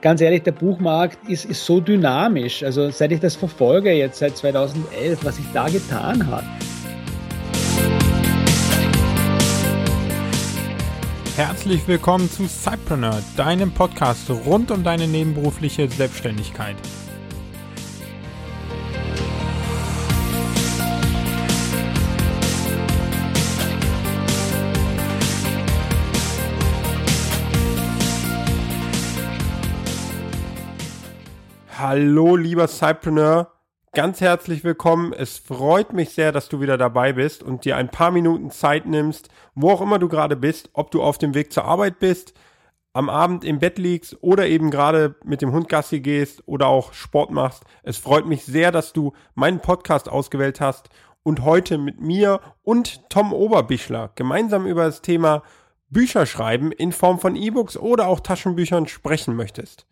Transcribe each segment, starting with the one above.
ganz ehrlich, der Buchmarkt ist, ist so dynamisch. Also seit ich das verfolge, jetzt seit 2011, was sich da getan hat. Herzlich willkommen zu Cypreneur, deinem Podcast rund um deine nebenberufliche Selbstständigkeit. Hallo, lieber Cypreneur. Ganz herzlich willkommen. Es freut mich sehr, dass du wieder dabei bist und dir ein paar Minuten Zeit nimmst, wo auch immer du gerade bist, ob du auf dem Weg zur Arbeit bist, am Abend im Bett liegst oder eben gerade mit dem Hund Gassi gehst oder auch Sport machst. Es freut mich sehr, dass du meinen Podcast ausgewählt hast und heute mit mir und Tom Oberbichler gemeinsam über das Thema Bücher schreiben in Form von E-Books oder auch Taschenbüchern sprechen möchtest.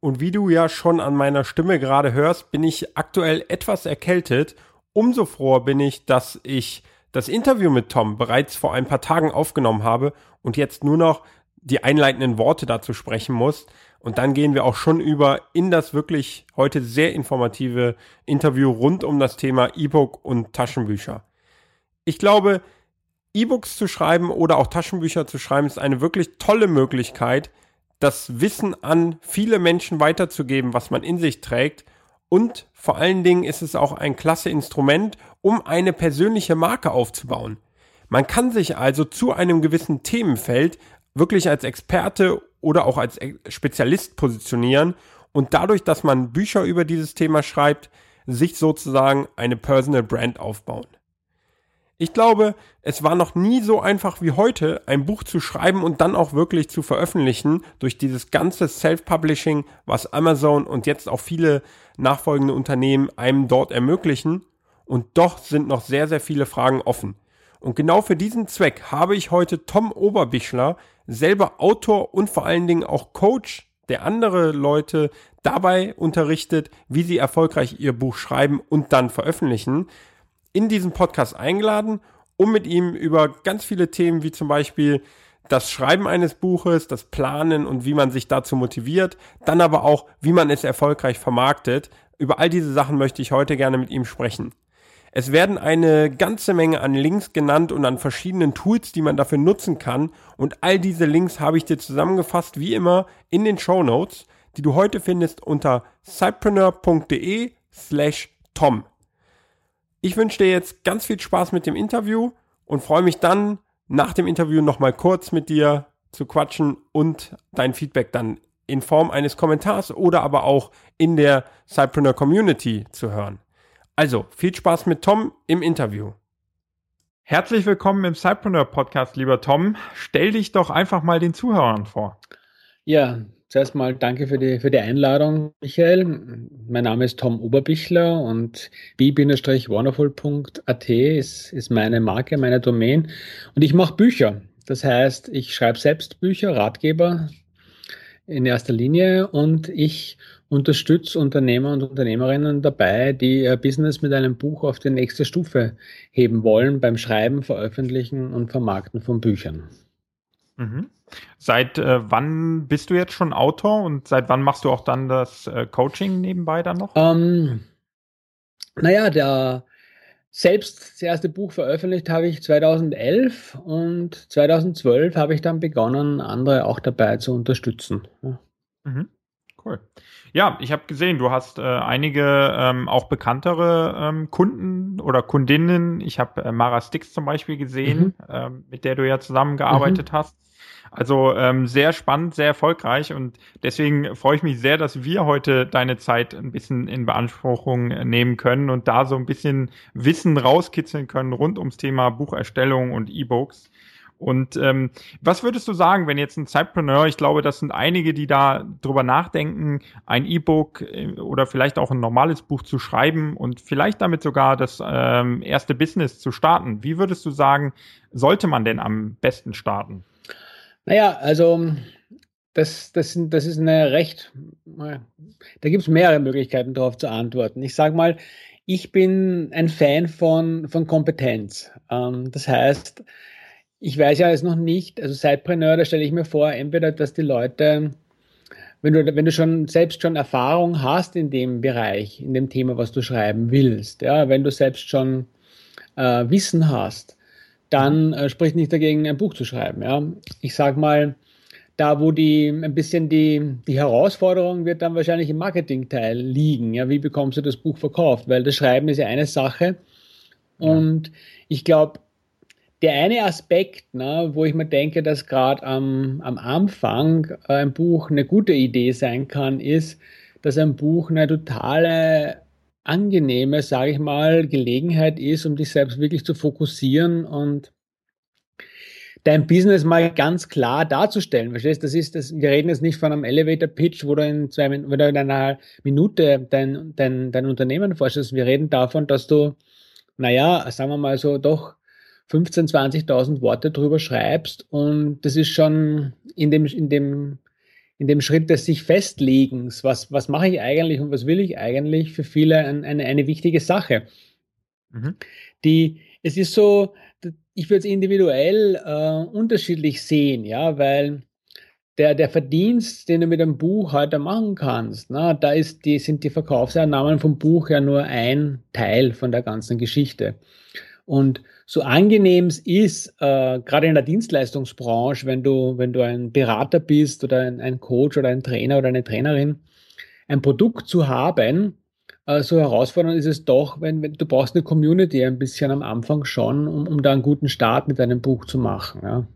Und wie du ja schon an meiner Stimme gerade hörst, bin ich aktuell etwas erkältet. Umso froher bin ich, dass ich das Interview mit Tom bereits vor ein paar Tagen aufgenommen habe und jetzt nur noch die einleitenden Worte dazu sprechen muss. Und dann gehen wir auch schon über in das wirklich heute sehr informative Interview rund um das Thema E-Book und Taschenbücher. Ich glaube, E-Books zu schreiben oder auch Taschenbücher zu schreiben ist eine wirklich tolle Möglichkeit, das Wissen an viele Menschen weiterzugeben, was man in sich trägt. Und vor allen Dingen ist es auch ein klasse Instrument, um eine persönliche Marke aufzubauen. Man kann sich also zu einem gewissen Themenfeld wirklich als Experte oder auch als Spezialist positionieren und dadurch, dass man Bücher über dieses Thema schreibt, sich sozusagen eine Personal Brand aufbauen. Ich glaube, es war noch nie so einfach wie heute, ein Buch zu schreiben und dann auch wirklich zu veröffentlichen durch dieses ganze Self-Publishing, was Amazon und jetzt auch viele nachfolgende Unternehmen einem dort ermöglichen. Und doch sind noch sehr, sehr viele Fragen offen. Und genau für diesen Zweck habe ich heute Tom Oberbichler, selber Autor und vor allen Dingen auch Coach, der andere Leute dabei unterrichtet, wie sie erfolgreich ihr Buch schreiben und dann veröffentlichen in diesen Podcast eingeladen, um mit ihm über ganz viele Themen wie zum Beispiel das Schreiben eines Buches, das Planen und wie man sich dazu motiviert, dann aber auch, wie man es erfolgreich vermarktet. Über all diese Sachen möchte ich heute gerne mit ihm sprechen. Es werden eine ganze Menge an Links genannt und an verschiedenen Tools, die man dafür nutzen kann. Und all diese Links habe ich dir zusammengefasst, wie immer, in den Show Notes, die du heute findest unter cypreneur.de slash Tom. Ich wünsche dir jetzt ganz viel Spaß mit dem Interview und freue mich dann nach dem Interview nochmal kurz mit dir zu quatschen und dein Feedback dann in Form eines Kommentars oder aber auch in der Cypreneur Community zu hören. Also viel Spaß mit Tom im Interview. Herzlich willkommen im Cypreneur Podcast, lieber Tom. Stell dich doch einfach mal den Zuhörern vor. Ja, Zuerst mal danke für die, für die Einladung, Michael. Mein Name ist Tom Oberbichler und b-wonderful.at ist, ist meine Marke, meine Domain. Und ich mache Bücher. Das heißt, ich schreibe selbst Bücher, Ratgeber in erster Linie und ich unterstütze Unternehmer und Unternehmerinnen dabei, die ihr Business mit einem Buch auf die nächste Stufe heben wollen beim Schreiben, Veröffentlichen und Vermarkten von Büchern. Mhm. Seit äh, wann bist du jetzt schon Autor und seit wann machst du auch dann das äh, Coaching nebenbei dann noch? Ähm, naja, der selbst das erste Buch veröffentlicht habe ich 2011 und 2012 habe ich dann begonnen, andere auch dabei zu unterstützen. Ja. Mhm. Cool. Ja, ich habe gesehen, du hast äh, einige ähm, auch bekanntere ähm, Kunden oder Kundinnen. Ich habe äh, Mara Stix zum Beispiel gesehen, mhm. ähm, mit der du ja zusammengearbeitet mhm. hast. Also ähm, sehr spannend, sehr erfolgreich und deswegen freue ich mich sehr, dass wir heute deine Zeit ein bisschen in Beanspruchung nehmen können und da so ein bisschen Wissen rauskitzeln können rund ums Thema Bucherstellung und E-Books. Und ähm, was würdest du sagen, wenn jetzt ein Zeitpreneur, ich glaube, das sind einige, die da drüber nachdenken, ein E-Book äh, oder vielleicht auch ein normales Buch zu schreiben und vielleicht damit sogar das ähm, erste Business zu starten. Wie würdest du sagen, sollte man denn am besten starten? Naja, also das, das, das ist eine recht, da gibt es mehrere Möglichkeiten darauf zu antworten. Ich sage mal, ich bin ein Fan von, von Kompetenz. Ähm, das heißt, ich weiß ja jetzt noch nicht, also Sidepreneur, da stelle ich mir vor, entweder, dass die Leute wenn du, wenn du schon selbst schon Erfahrung hast in dem Bereich, in dem Thema, was du schreiben willst, ja, wenn du selbst schon äh, Wissen hast, dann äh, spricht nicht dagegen, ein Buch zu schreiben. Ja. Ich sag mal, da wo die ein bisschen die, die Herausforderung wird dann wahrscheinlich im Marketingteil liegen. Ja, wie bekommst du das Buch verkauft? Weil das Schreiben ist ja eine Sache. Und ich glaube, der eine Aspekt, ne, wo ich mir denke, dass gerade am, am Anfang ein Buch eine gute Idee sein kann, ist, dass ein Buch eine totale angenehme, sage ich mal, Gelegenheit ist, um dich selbst wirklich zu fokussieren und dein Business mal ganz klar darzustellen. Verstehst? Das ist das, wir reden jetzt nicht von einem Elevator Pitch, wo du in zwei, wo in einer Minute dein, dein, dein Unternehmen vorstellst. Wir reden davon, dass du, naja, sagen wir mal so, doch 15.000, 20.000 Worte drüber schreibst und das ist schon in dem, in dem, in dem Schritt des sich Festlegens, was, was mache ich eigentlich und was will ich eigentlich, für viele ein, eine, eine wichtige Sache. Mhm. Die, es ist so, ich würde es individuell äh, unterschiedlich sehen, ja, weil der, der Verdienst, den du mit einem Buch heute machen kannst, na, da ist die, sind die Verkaufseinnahmen vom Buch ja nur ein Teil von der ganzen Geschichte. Und so angenehm es ist, äh, gerade in der Dienstleistungsbranche, wenn du, wenn du ein Berater bist oder ein, ein Coach oder ein Trainer oder eine Trainerin, ein Produkt zu haben, äh, so herausfordernd ist es doch, wenn, wenn, du brauchst eine Community ein bisschen am Anfang schon, um, um da einen guten Start mit deinem Buch zu machen. Ja.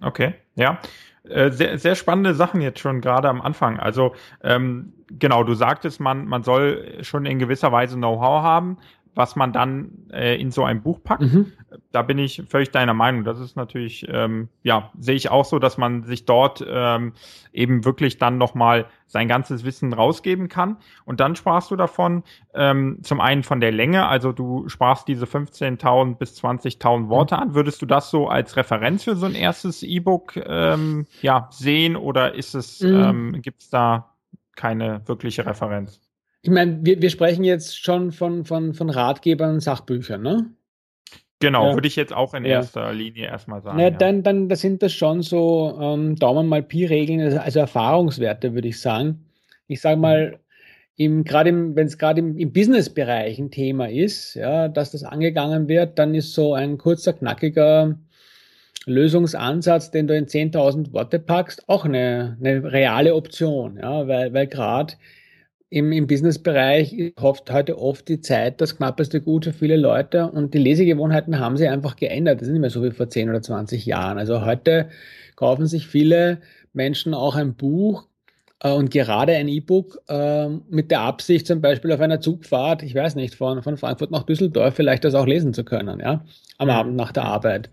Okay, ja. Äh, sehr, sehr spannende Sachen jetzt schon gerade am Anfang. Also ähm, genau, du sagtest, man, man soll schon in gewisser Weise Know-how haben was man dann äh, in so ein Buch packt. Mhm. Da bin ich völlig deiner Meinung. Das ist natürlich, ähm, ja, sehe ich auch so, dass man sich dort ähm, eben wirklich dann nochmal sein ganzes Wissen rausgeben kann. Und dann sprachst du davon, ähm, zum einen von der Länge, also du sprachst diese 15.000 bis 20.000 Worte mhm. an. Würdest du das so als Referenz für so ein erstes E-Book ähm, ja, sehen oder ist es, mhm. ähm, gibt es da keine wirkliche Referenz? Ich meine, wir, wir sprechen jetzt schon von, von, von Ratgebern und Sachbüchern, ne? Genau, ja. würde ich jetzt auch in ja. erster Linie erstmal sagen. Na, ja. dann, dann das sind das schon so ähm, Daumen mal Pi-Regeln, also, also, Erfahrungswerte, würde ich sagen. Ich sage mal, im, gerade wenn es gerade im, im Business-Bereich ein Thema ist, ja, dass das angegangen wird, dann ist so ein kurzer, knackiger Lösungsansatz, den du in 10.000 Worte packst, auch eine, eine reale Option, ja, weil, weil gerade im, im Businessbereich hofft heute oft die Zeit das knappeste Gut für viele Leute und die Lesegewohnheiten haben sich einfach geändert. Das ist nicht mehr so wie vor 10 oder 20 Jahren. Also heute kaufen sich viele Menschen auch ein Buch äh, und gerade ein E-Book äh, mit der Absicht, zum Beispiel auf einer Zugfahrt, ich weiß nicht, von, von Frankfurt nach Düsseldorf vielleicht das auch lesen zu können, ja, am mhm. Abend nach der Arbeit.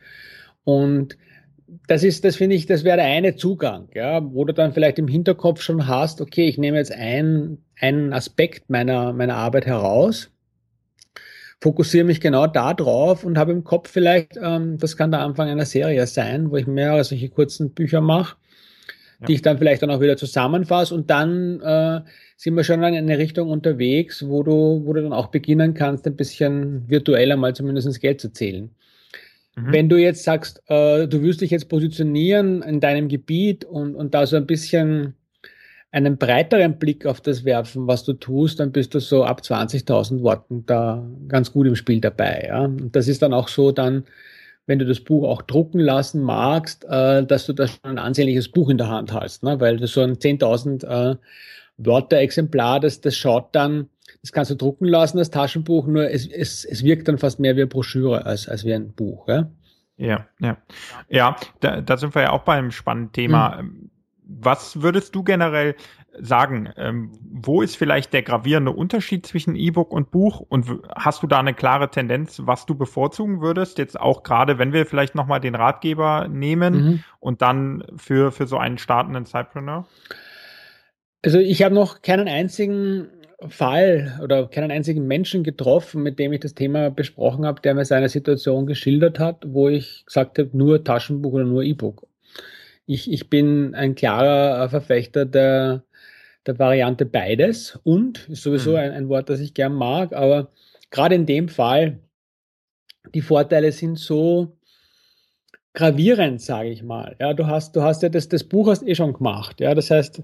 Und das ist, das finde ich, das wäre der eine Zugang, ja, wo du dann vielleicht im Hinterkopf schon hast, okay, ich nehme jetzt ein, einen Aspekt meiner, meiner Arbeit heraus, fokussiere mich genau da drauf und habe im Kopf vielleicht, ähm, das kann der Anfang einer Serie sein, wo ich mehrere solche kurzen Bücher mache, ja. die ich dann vielleicht dann auch wieder zusammenfasse und dann äh, sind wir schon in eine Richtung unterwegs, wo du, wo du dann auch beginnen kannst, ein bisschen virtueller mal zumindest ins Geld zu zählen. Mhm. Wenn du jetzt sagst, äh, du wirst dich jetzt positionieren in deinem Gebiet und, und da so ein bisschen einen breiteren Blick auf das werfen, was du tust, dann bist du so ab 20.000 Worten da ganz gut im Spiel dabei. Ja? Und das ist dann auch so dann, wenn du das Buch auch drucken lassen magst, äh, dass du da schon ein ansehnliches Buch in der Hand hast, ne? weil du so ein 10.000 äh, Wörter-Exemplar, das, das schaut dann das kannst du drucken lassen, das Taschenbuch, nur es, es, es wirkt dann fast mehr wie eine Broschüre als, als wie ein Buch. Ja, ja. Ja, ja da, da sind wir ja auch beim spannenden Thema. Hm. Was würdest du generell sagen? Ähm, wo ist vielleicht der gravierende Unterschied zwischen E-Book und Buch? Und hast du da eine klare Tendenz, was du bevorzugen würdest? Jetzt auch gerade, wenn wir vielleicht nochmal den Ratgeber nehmen mhm. und dann für, für so einen startenden Cypreneur? Also ich habe noch keinen einzigen Fall oder keinen einzigen Menschen getroffen, mit dem ich das Thema besprochen habe, der mir seine Situation geschildert hat, wo ich gesagt habe, nur Taschenbuch oder nur E-Book. Ich, ich bin ein klarer Verfechter der, der Variante beides und ist sowieso mhm. ein, ein Wort, das ich gern mag, aber gerade in dem Fall, die Vorteile sind so gravierend, sage ich mal. Ja, du hast, du hast ja das, das Buch hast eh schon gemacht. Ja, das heißt,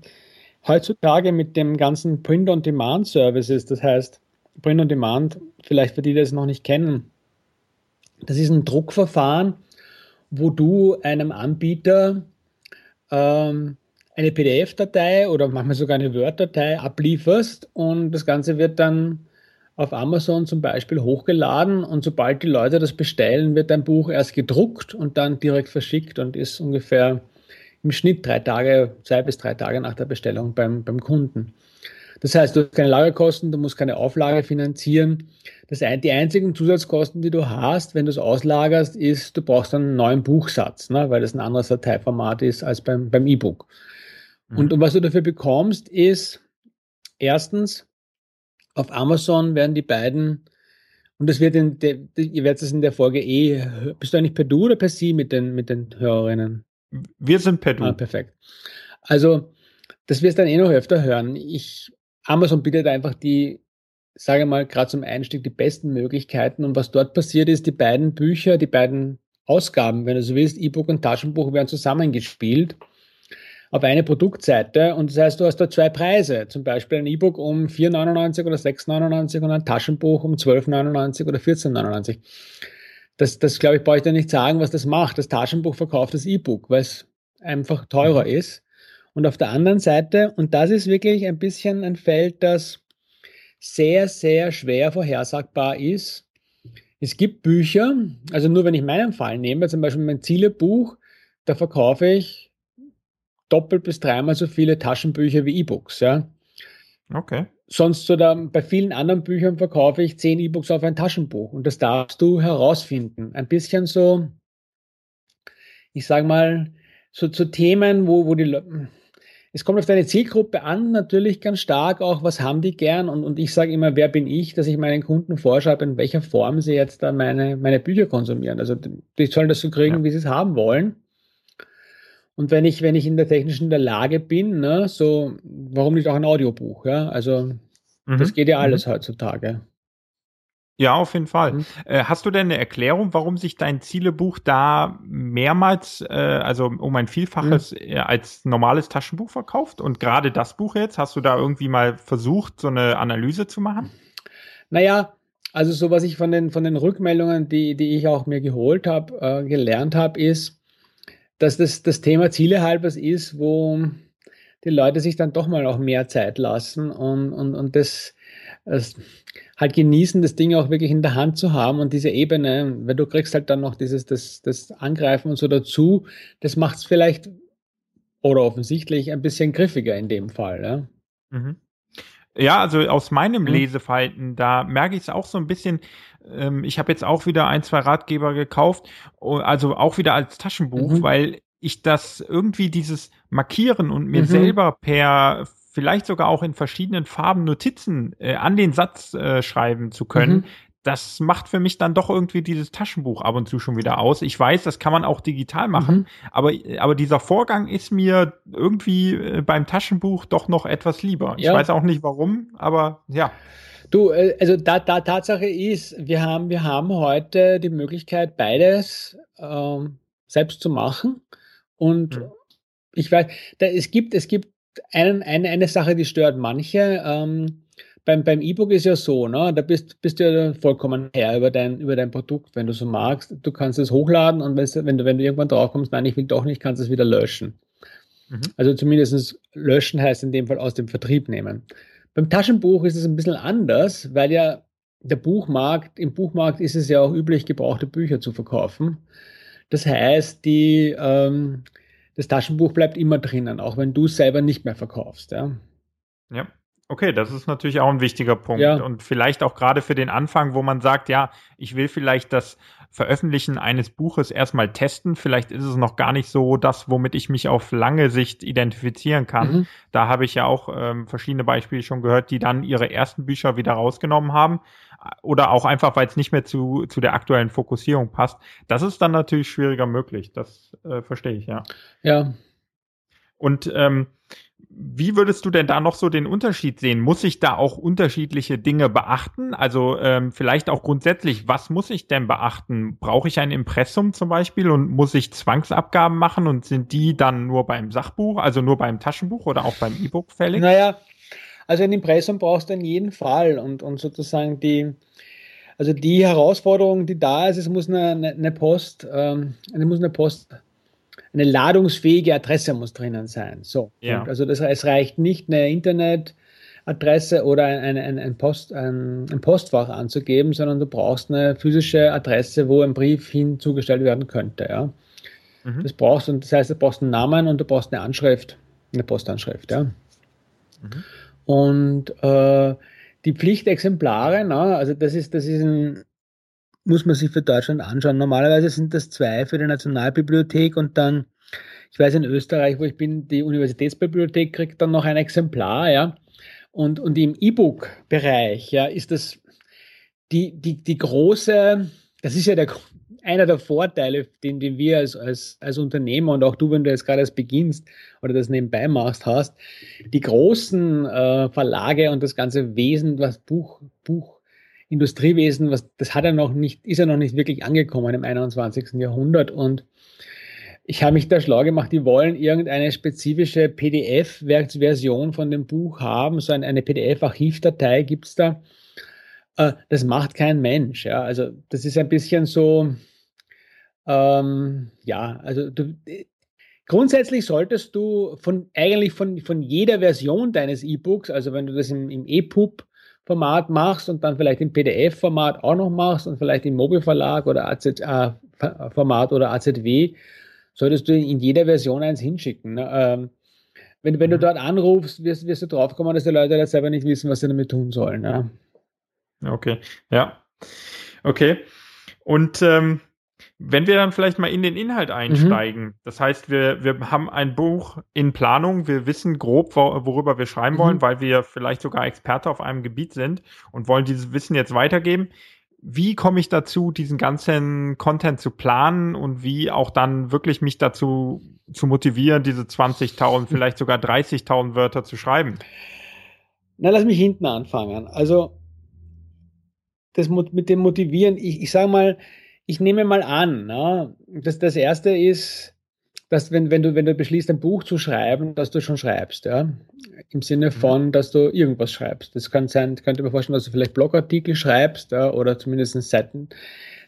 heutzutage mit dem ganzen Print-on-Demand-Services, das heißt Print-on-Demand, vielleicht für die, die das noch nicht kennen, das ist ein Druckverfahren, wo du einem Anbieter ähm, eine PDF-Datei oder manchmal sogar eine Word-Datei ablieferst und das Ganze wird dann auf Amazon zum Beispiel hochgeladen und sobald die Leute das bestellen, wird dein Buch erst gedruckt und dann direkt verschickt und ist ungefähr im Schnitt drei Tage, zwei bis drei Tage nach der Bestellung beim, beim Kunden. Das heißt, du hast keine Lagerkosten, du musst keine Auflage finanzieren. Das ein, die einzigen Zusatzkosten, die du hast, wenn du es auslagerst, ist, du brauchst einen neuen Buchsatz, ne, weil das ein anderes Dateiformat ist als beim, beim E-Book. Mhm. Und, und was du dafür bekommst, ist erstens, auf Amazon werden die beiden, und das wird in der, ihr werdet es in der Folge eh, bist du eigentlich per Du oder per Sie mit den, mit den Hörerinnen? Wir sind per Du. Ah, perfekt. Also, das wirst du dann eh noch öfter hören. Ich, Amazon bietet einfach die, sage mal, gerade zum Einstieg die besten Möglichkeiten. Und was dort passiert ist, die beiden Bücher, die beiden Ausgaben, wenn du so willst, E-Book und Taschenbuch werden zusammengespielt auf eine Produktseite und das heißt, du hast da zwei Preise, zum Beispiel ein E-Book um 4,99 oder 6,99 und ein Taschenbuch um 12,99 oder 14,99. Das, das glaube ich, brauche ich dir nicht sagen, was das macht. Das Taschenbuch verkauft das E-Book, weil es einfach teurer mhm. ist. Und auf der anderen Seite, und das ist wirklich ein bisschen ein Feld, das sehr, sehr schwer vorhersagbar ist. Es gibt Bücher, also nur wenn ich meinen Fall nehme, zum Beispiel mein Zielebuch, da verkaufe ich doppelt bis dreimal so viele Taschenbücher wie E-Books. Ja. Okay. Sonst so da, bei vielen anderen Büchern verkaufe ich zehn E-Books auf ein Taschenbuch und das darfst du herausfinden. Ein bisschen so, ich sage mal, so zu Themen, wo, wo die es kommt auf deine Zielgruppe an, natürlich ganz stark auch, was haben die gern und, und ich sage immer, wer bin ich, dass ich meinen Kunden vorschreibe, in welcher Form sie jetzt da meine, meine Bücher konsumieren. Also die sollen das so kriegen, ja. wie sie es haben wollen. Und wenn ich, wenn ich in der technischen der Lage bin, ne, so, warum nicht auch ein Audiobuch, ja? Also, mhm. das geht ja alles mhm. heutzutage. Ja, auf jeden Fall. Mhm. Äh, hast du denn eine Erklärung, warum sich dein Zielebuch da mehrmals, äh, also um ein Vielfaches mhm. Äh, als normales Taschenbuch verkauft? Und gerade das Buch jetzt, hast du da irgendwie mal versucht, so eine Analyse zu machen? Naja, also so was ich von den, von den Rückmeldungen, die, die ich auch mir geholt habe, äh, gelernt habe, ist, dass das, das Thema Ziele halbers ist, wo die Leute sich dann doch mal auch mehr Zeit lassen und, und, und das, das halt genießen, das Ding auch wirklich in der Hand zu haben und diese Ebene, weil du kriegst halt dann noch dieses, das, das Angreifen und so dazu, das macht es vielleicht oder offensichtlich ein bisschen griffiger in dem Fall. Ja? Mhm. Ja, also aus meinem mhm. Leseverhalten, da merke ich es auch so ein bisschen. Ähm, ich habe jetzt auch wieder ein, zwei Ratgeber gekauft, also auch wieder als Taschenbuch, mhm. weil ich das irgendwie dieses Markieren und mir mhm. selber per vielleicht sogar auch in verschiedenen Farben Notizen äh, an den Satz äh, schreiben zu können, mhm das macht für mich dann doch irgendwie dieses Taschenbuch ab und zu schon wieder aus. Ich weiß, das kann man auch digital machen, mhm. aber, aber dieser Vorgang ist mir irgendwie äh, beim Taschenbuch doch noch etwas lieber. Ja. Ich weiß auch nicht warum, aber ja. Du, äh, also da, da Tatsache ist, wir haben, wir haben heute die Möglichkeit, beides ähm, selbst zu machen. Und mhm. ich weiß, da, es gibt, es gibt einen, eine, eine Sache, die stört manche. Ähm, beim, beim E-Book ist ja so, ne? da bist, bist du ja vollkommen her über dein, über dein Produkt, wenn du so magst. Du kannst es hochladen und wenn du, wenn du irgendwann drauf kommst, nein, ich will doch nicht, kannst du es wieder löschen. Mhm. Also zumindest löschen heißt in dem Fall aus dem Vertrieb nehmen. Beim Taschenbuch ist es ein bisschen anders, weil ja der Buchmarkt, im Buchmarkt ist es ja auch üblich, gebrauchte Bücher zu verkaufen. Das heißt, die, ähm, das Taschenbuch bleibt immer drinnen, auch wenn du es selber nicht mehr verkaufst. Ja. ja. Okay, das ist natürlich auch ein wichtiger Punkt. Ja. Und vielleicht auch gerade für den Anfang, wo man sagt, ja, ich will vielleicht das Veröffentlichen eines Buches erstmal testen. Vielleicht ist es noch gar nicht so das, womit ich mich auf lange Sicht identifizieren kann. Mhm. Da habe ich ja auch ähm, verschiedene Beispiele schon gehört, die dann ihre ersten Bücher wieder rausgenommen haben. Oder auch einfach, weil es nicht mehr zu, zu der aktuellen Fokussierung passt. Das ist dann natürlich schwieriger möglich. Das äh, verstehe ich, ja. Ja, Und ähm, wie würdest du denn da noch so den Unterschied sehen? Muss ich da auch unterschiedliche Dinge beachten? Also ähm, vielleicht auch grundsätzlich, was muss ich denn beachten? Brauche ich ein Impressum zum Beispiel und muss ich Zwangsabgaben machen und sind die dann nur beim Sachbuch, also nur beim Taschenbuch oder auch beim E-Book fällig? Naja, also ein Impressum brauchst du in jedem Fall und, und sozusagen die, also die Herausforderung, die da ist, es muss eine, eine Post, ähm, es muss eine Post eine ladungsfähige Adresse muss drinnen sein. So. Ja. also das, es reicht nicht eine Internetadresse oder ein, ein, ein, Post, ein, Postfach anzugeben, sondern du brauchst eine physische Adresse, wo ein Brief hinzugestellt werden könnte. Ja. Mhm. Das brauchst und das heißt, du brauchst einen Namen und du brauchst eine Anschrift, eine Postanschrift. Ja. Mhm. Und äh, die Pflichtexemplare, na, also das ist, das ist ein, muss man sich für Deutschland anschauen. Normalerweise sind das zwei für die Nationalbibliothek und dann, ich weiß in Österreich, wo ich bin, die Universitätsbibliothek kriegt dann noch ein Exemplar, ja. Und, und im E-Book-Bereich, ja, ist das die, die, die große, das ist ja der, einer der Vorteile, den, den wir als, als, als Unternehmer und auch du, wenn du jetzt gerade erst beginnst oder das nebenbei machst, hast, die großen äh, Verlage und das ganze Wesen, was Buch, Buch Industriewesen, was, das hat er noch nicht, ist er noch nicht wirklich angekommen im 21. Jahrhundert und ich habe mich da schlau gemacht, die wollen irgendeine spezifische PDF-Version von dem Buch haben, so eine, PDF-Archivdatei gibt es da. Äh, das macht kein Mensch. Ja. Also das ist ein bisschen so, ähm, ja, also du, grundsätzlich solltest du von eigentlich von, von jeder Version deines E-Books, also wenn du das im, im EPUB Format machst und dann vielleicht im PDF-Format auch noch machst und vielleicht im Mobilverlag oder AZ-Format äh, oder AZW, solltest du in jeder Version eins hinschicken. Ne? Ähm, wenn, wenn du mhm. dort anrufst, wirst, wirst du draufkommen, dass die Leute das selber nicht wissen, was sie damit tun sollen. Ne? Okay, ja. Okay. Und ähm, wenn wir dann vielleicht mal in den Inhalt mhm. einsteigen, mhm. das heißt, wir, wir haben ein Buch in Planung, wir wissen grob, worüber wir schreiben mhm. wollen, weil wir vielleicht sogar Experte auf einem Gebiet sind und wollen dieses Wissen jetzt weitergeben. Wie komme ich dazu, diesen ganzen Content zu planen und wie auch dann wirklich mich dazu zu motivieren, diese 20.000, vielleicht sogar 30.000 Wörter zu schreiben? Na, lass mich hinten anfangen. Also, das mit dem Motivieren, ich, ich sage mal, ich nehme mal an, na, dass das erste ist, dass wenn, wenn, du, wenn du beschließt, ein Buch zu schreiben, dass du schon schreibst, ja. Im Sinne mhm. von, dass du irgendwas schreibst. Das kann sein, könnte mir vorstellen, dass du vielleicht Blogartikel schreibst, ja, oder zumindest Seiten,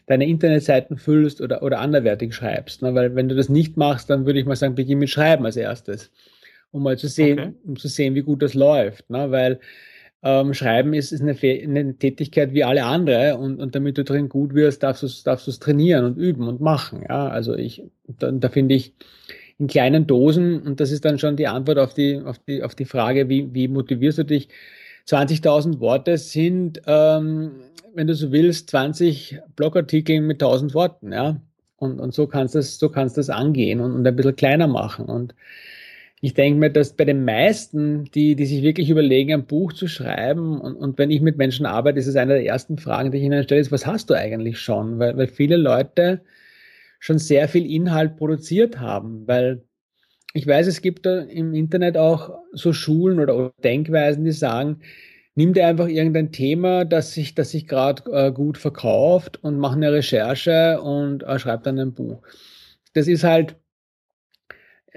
deine Internetseiten füllst oder, oder anderwertig schreibst. Ne? Weil wenn du das nicht machst, dann würde ich mal sagen, beginn mit Schreiben als erstes. Um mal zu sehen, okay. um zu sehen, wie gut das läuft. Ne? Weil ähm, Schreiben ist, ist eine, eine, Tätigkeit wie alle andere und, und damit du drin gut wirst, darfst du es darfst trainieren und üben und machen. Ja? Also ich, da, da finde ich in kleinen Dosen, und das ist dann schon die Antwort auf die, auf die, auf die Frage, wie, wie motivierst du dich? 20.000 Worte sind, ähm, wenn du so willst, 20 Blogartikel mit 1000 Worten, ja. Und, und so kannst du das, so das angehen und, und ein bisschen kleiner machen. Und ich denke mir, dass bei den meisten, die, die sich wirklich überlegen, ein Buch zu schreiben, und, und wenn ich mit Menschen arbeite, ist es eine der ersten Fragen, die ich ihnen stelle, ist, was hast du eigentlich schon? Weil, weil viele Leute schon sehr viel Inhalt produziert haben, weil ich weiß, es gibt da im Internet auch so Schulen oder Denkweisen, die sagen, nimm dir einfach irgendein Thema, das sich, das sich gerade äh, gut verkauft und mach eine Recherche und äh, schreib dann ein Buch. Das ist halt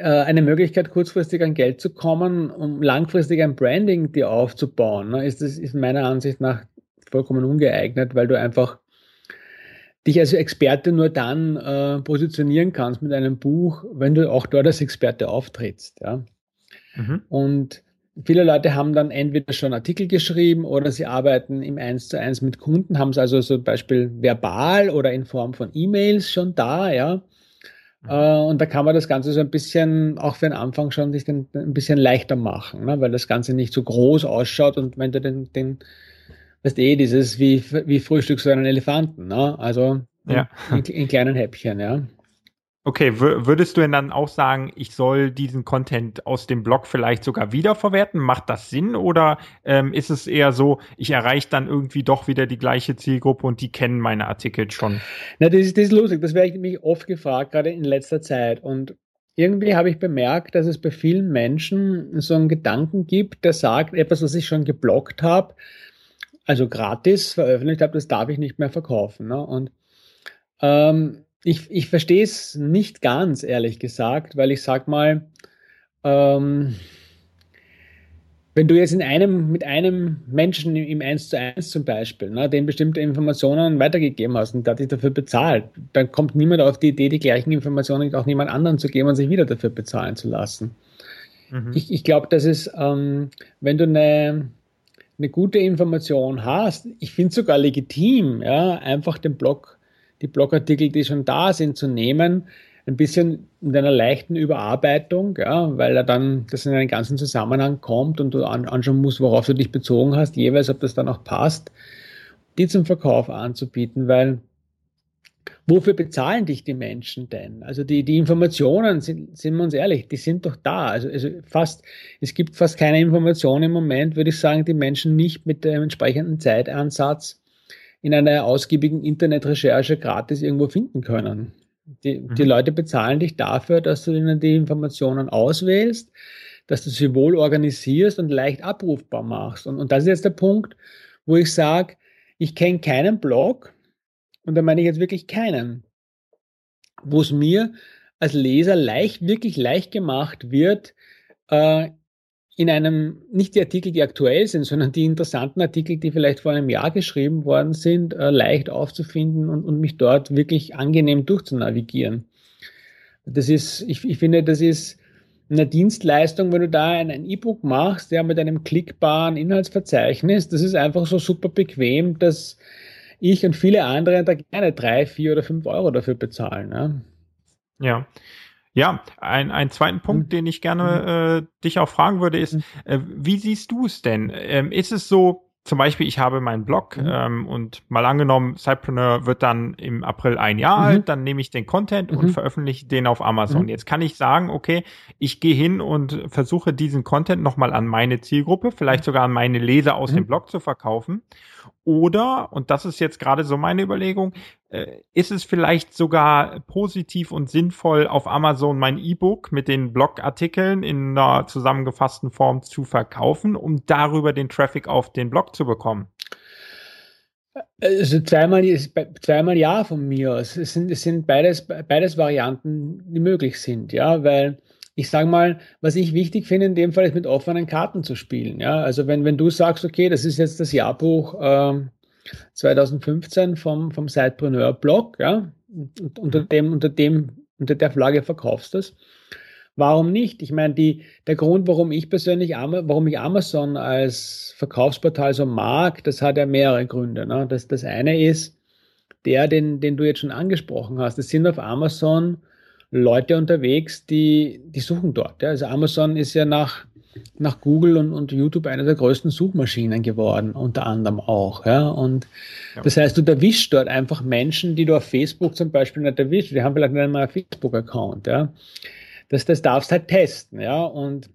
eine Möglichkeit, kurzfristig an Geld zu kommen, um langfristig ein Branding dir aufzubauen, ne, ist das ist meiner Ansicht nach vollkommen ungeeignet, weil du einfach dich als Experte nur dann äh, positionieren kannst mit einem Buch, wenn du auch dort als Experte auftrittst. Ja? Mhm. Und viele Leute haben dann entweder schon Artikel geschrieben oder sie arbeiten im Eins zu eins mit Kunden, haben es also zum Beispiel verbal oder in Form von E-Mails schon da, ja. Äh, und da kann man das Ganze so ein bisschen, auch für den Anfang schon, sich den, ein bisschen leichter machen, ne? weil das Ganze nicht so groß ausschaut und wenn du den, den weißt eh, dieses wie, wie frühstückst du einen Elefanten, ne? also ja. in, in kleinen Häppchen, ja. Okay, würdest du denn dann auch sagen, ich soll diesen Content aus dem Blog vielleicht sogar wiederverwerten? Macht das Sinn oder ähm, ist es eher so, ich erreiche dann irgendwie doch wieder die gleiche Zielgruppe und die kennen meine Artikel schon? Na, das ist, das ist lustig. Das werde ich mich oft gefragt, gerade in letzter Zeit. Und irgendwie habe ich bemerkt, dass es bei vielen Menschen so einen Gedanken gibt, der sagt, etwas, was ich schon geblockt habe, also gratis veröffentlicht habe, das darf ich nicht mehr verkaufen. Ne? Und ähm, ich, ich verstehe es nicht ganz, ehrlich gesagt, weil ich sag mal, ähm, wenn du jetzt in einem, mit einem Menschen im 1 zu 1 zum Beispiel, ne, dem bestimmte Informationen weitergegeben hast und der hat dich dafür bezahlt, dann kommt niemand auf die Idee, die gleichen Informationen auch niemand anderen zu geben und sich wieder dafür bezahlen zu lassen. Mhm. Ich, ich glaube, dass es, ähm, wenn du eine, eine gute Information hast, ich finde es sogar legitim, ja, einfach den Blog, die Blogartikel, die schon da sind, zu nehmen, ein bisschen mit einer leichten Überarbeitung, ja, weil er dann das in einen ganzen Zusammenhang kommt und du an, anschauen musst, worauf du dich bezogen hast, jeweils, ob das dann auch passt, die zum Verkauf anzubieten, weil wofür bezahlen dich die Menschen denn? Also die, die Informationen, sind, sind wir uns ehrlich, die sind doch da. Also, also fast, es gibt fast keine Information im Moment, würde ich sagen, die Menschen nicht mit dem entsprechenden Zeitansatz in einer ausgiebigen Internetrecherche gratis irgendwo finden können. Die, mhm. die Leute bezahlen dich dafür, dass du ihnen die Informationen auswählst, dass du sie wohl organisierst und leicht abrufbar machst. Und, und das ist jetzt der Punkt, wo ich sage, ich kenne keinen Blog, und da meine ich jetzt wirklich keinen, wo es mir als Leser leicht, wirklich leicht gemacht wird, äh, in einem, nicht die Artikel, die aktuell sind, sondern die interessanten Artikel, die vielleicht vor einem Jahr geschrieben worden sind, äh, leicht aufzufinden und, und mich dort wirklich angenehm durchzunavigieren. Das ist, ich, ich finde, das ist eine Dienstleistung, wenn du da ein E-Book machst, ja, mit einem klickbaren Inhaltsverzeichnis, das ist einfach so super bequem, dass ich und viele andere da gerne drei, vier oder fünf Euro dafür bezahlen. Ja. Ja, ja, ein, ein zweiten Punkt, mhm. den ich gerne mhm. äh, dich auch fragen würde, ist, mhm. äh, wie siehst du es denn? Ähm, ist es so, zum Beispiel, ich habe meinen Blog mhm. ähm, und mal angenommen, Cypreneur wird dann im April ein Jahr mhm. alt, dann nehme ich den Content und mhm. veröffentliche den auf Amazon. Jetzt kann ich sagen, okay, ich gehe hin und versuche diesen Content nochmal an meine Zielgruppe, vielleicht sogar an meine Leser aus dem Blog zu verkaufen. Oder, und das ist jetzt gerade so meine Überlegung, ist es vielleicht sogar positiv und sinnvoll, auf Amazon mein E-Book mit den Blogartikeln in einer zusammengefassten Form zu verkaufen, um darüber den Traffic auf den Blog zu bekommen? Also zweimal, zweimal ja von mir. Es sind, es sind beides, beides Varianten, die möglich sind, ja, weil ich sage mal, was ich wichtig finde in dem Fall ist mit offenen Karten zu spielen. Ja, also wenn, wenn du sagst, okay, das ist jetzt das Jahrbuch ähm, 2015 vom, vom Sidepreneur Blog, ja, und unter mhm. dem, unter dem, unter der Flagge verkaufst du es. Warum nicht? Ich meine, die, der Grund, warum ich persönlich, warum ich Amazon als Verkaufsportal so mag, das hat ja mehrere Gründe. Ne? Das, das eine ist der, den, den du jetzt schon angesprochen hast. Es sind auf Amazon Leute unterwegs, die, die suchen dort. Ja. Also Amazon ist ja nach, nach Google und, und YouTube eine der größten Suchmaschinen geworden, unter anderem auch. Ja. Und ja. das heißt, du erwischst dort einfach Menschen, die du auf Facebook zum Beispiel nicht erwischst. Die haben vielleicht nicht einmal einen Facebook-Account. Ja. Das, das darfst halt testen. Ja. Und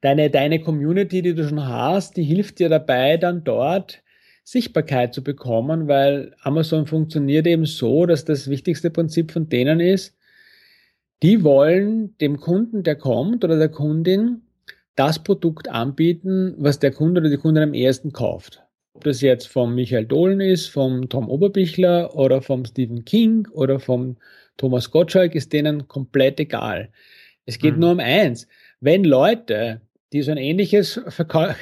deine, deine Community, die du schon hast, die hilft dir dabei, dann dort Sichtbarkeit zu bekommen, weil Amazon funktioniert eben so, dass das wichtigste Prinzip von denen ist, die wollen dem Kunden, der kommt oder der Kundin, das Produkt anbieten, was der Kunde oder die Kundin am ersten kauft. Ob das jetzt vom Michael Dohlen ist, vom Tom Oberbichler oder vom Stephen King oder vom Thomas Gottschalk, ist denen komplett egal. Es geht mhm. nur um eins. Wenn Leute, die so ein ähnliches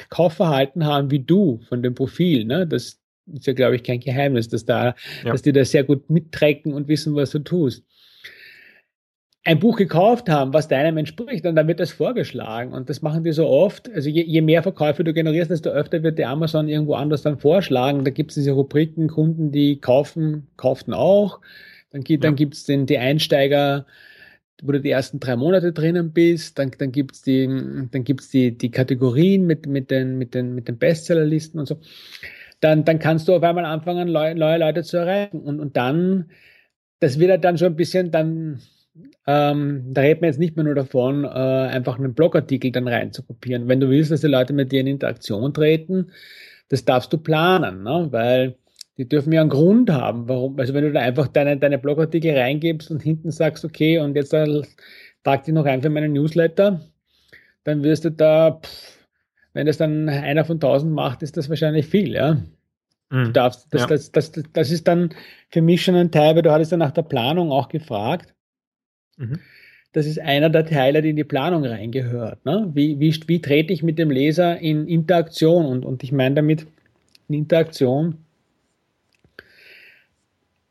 Kaufverhalten haben wie du von dem Profil, ne, das ist ja, glaube ich, kein Geheimnis, dass da, ja. dass die da sehr gut mittrecken und wissen, was du tust ein Buch gekauft haben, was deinem entspricht, und dann wird das vorgeschlagen. Und das machen die so oft. Also je, je mehr Verkäufe du generierst, desto öfter wird der Amazon irgendwo anders dann vorschlagen. Da gibt es diese Rubriken, Kunden, die kaufen, kauften auch. Dann, gibt, ja. dann gibt's den, die Einsteiger, wo du die ersten drei Monate drinnen bist. Dann, dann gibt's die, dann gibt's die, die Kategorien mit, mit den, mit den, mit den Bestsellerlisten und so. Dann, dann kannst du auf einmal anfangen, neue, neue Leute zu erreichen. Und, und dann, das wird halt dann schon ein bisschen dann, ähm, da redet man jetzt nicht mehr nur davon, äh, einfach einen Blogartikel dann reinzukopieren. Wenn du willst, dass die Leute mit dir in Interaktion treten, das darfst du planen, ne? weil die dürfen ja einen Grund haben, warum. Also wenn du da einfach deine, deine Blogartikel reingibst und hinten sagst, okay, und jetzt äh, trag dich noch ein für meinen Newsletter, dann wirst du da, pff, wenn das dann einer von tausend macht, ist das wahrscheinlich viel, ja. Mhm. Du darfst, das, ja. das, das, das, das, ist dann für mich schon ein Teil, weil du hattest ja nach der Planung auch gefragt. Mhm. Das ist einer der Teile, die in die Planung reingehört. Ne? Wie, wie, wie trete ich mit dem Leser in Interaktion? Und, und ich meine damit in Interaktion,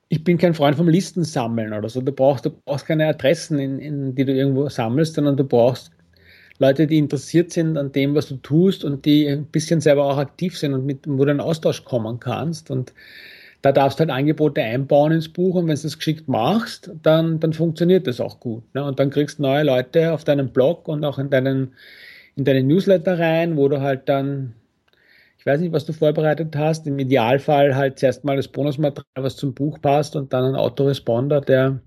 ich bin kein Freund vom Listensammeln oder so. Du brauchst, du brauchst keine Adressen, in, in, die du irgendwo sammelst, sondern du brauchst Leute, die interessiert sind an dem, was du tust und die ein bisschen selber auch aktiv sind und mit, wo du in Austausch kommen kannst. Und da darfst du halt Angebote einbauen ins Buch und wenn du das geschickt machst, dann, dann funktioniert das auch gut. Ne? Und dann kriegst du neue Leute auf deinem Blog und auch in deinen, in deinen Newsletter rein, wo du halt dann, ich weiß nicht, was du vorbereitet hast, im Idealfall halt zuerst mal das Bonusmaterial, was zum Buch passt und dann ein Autoresponder, der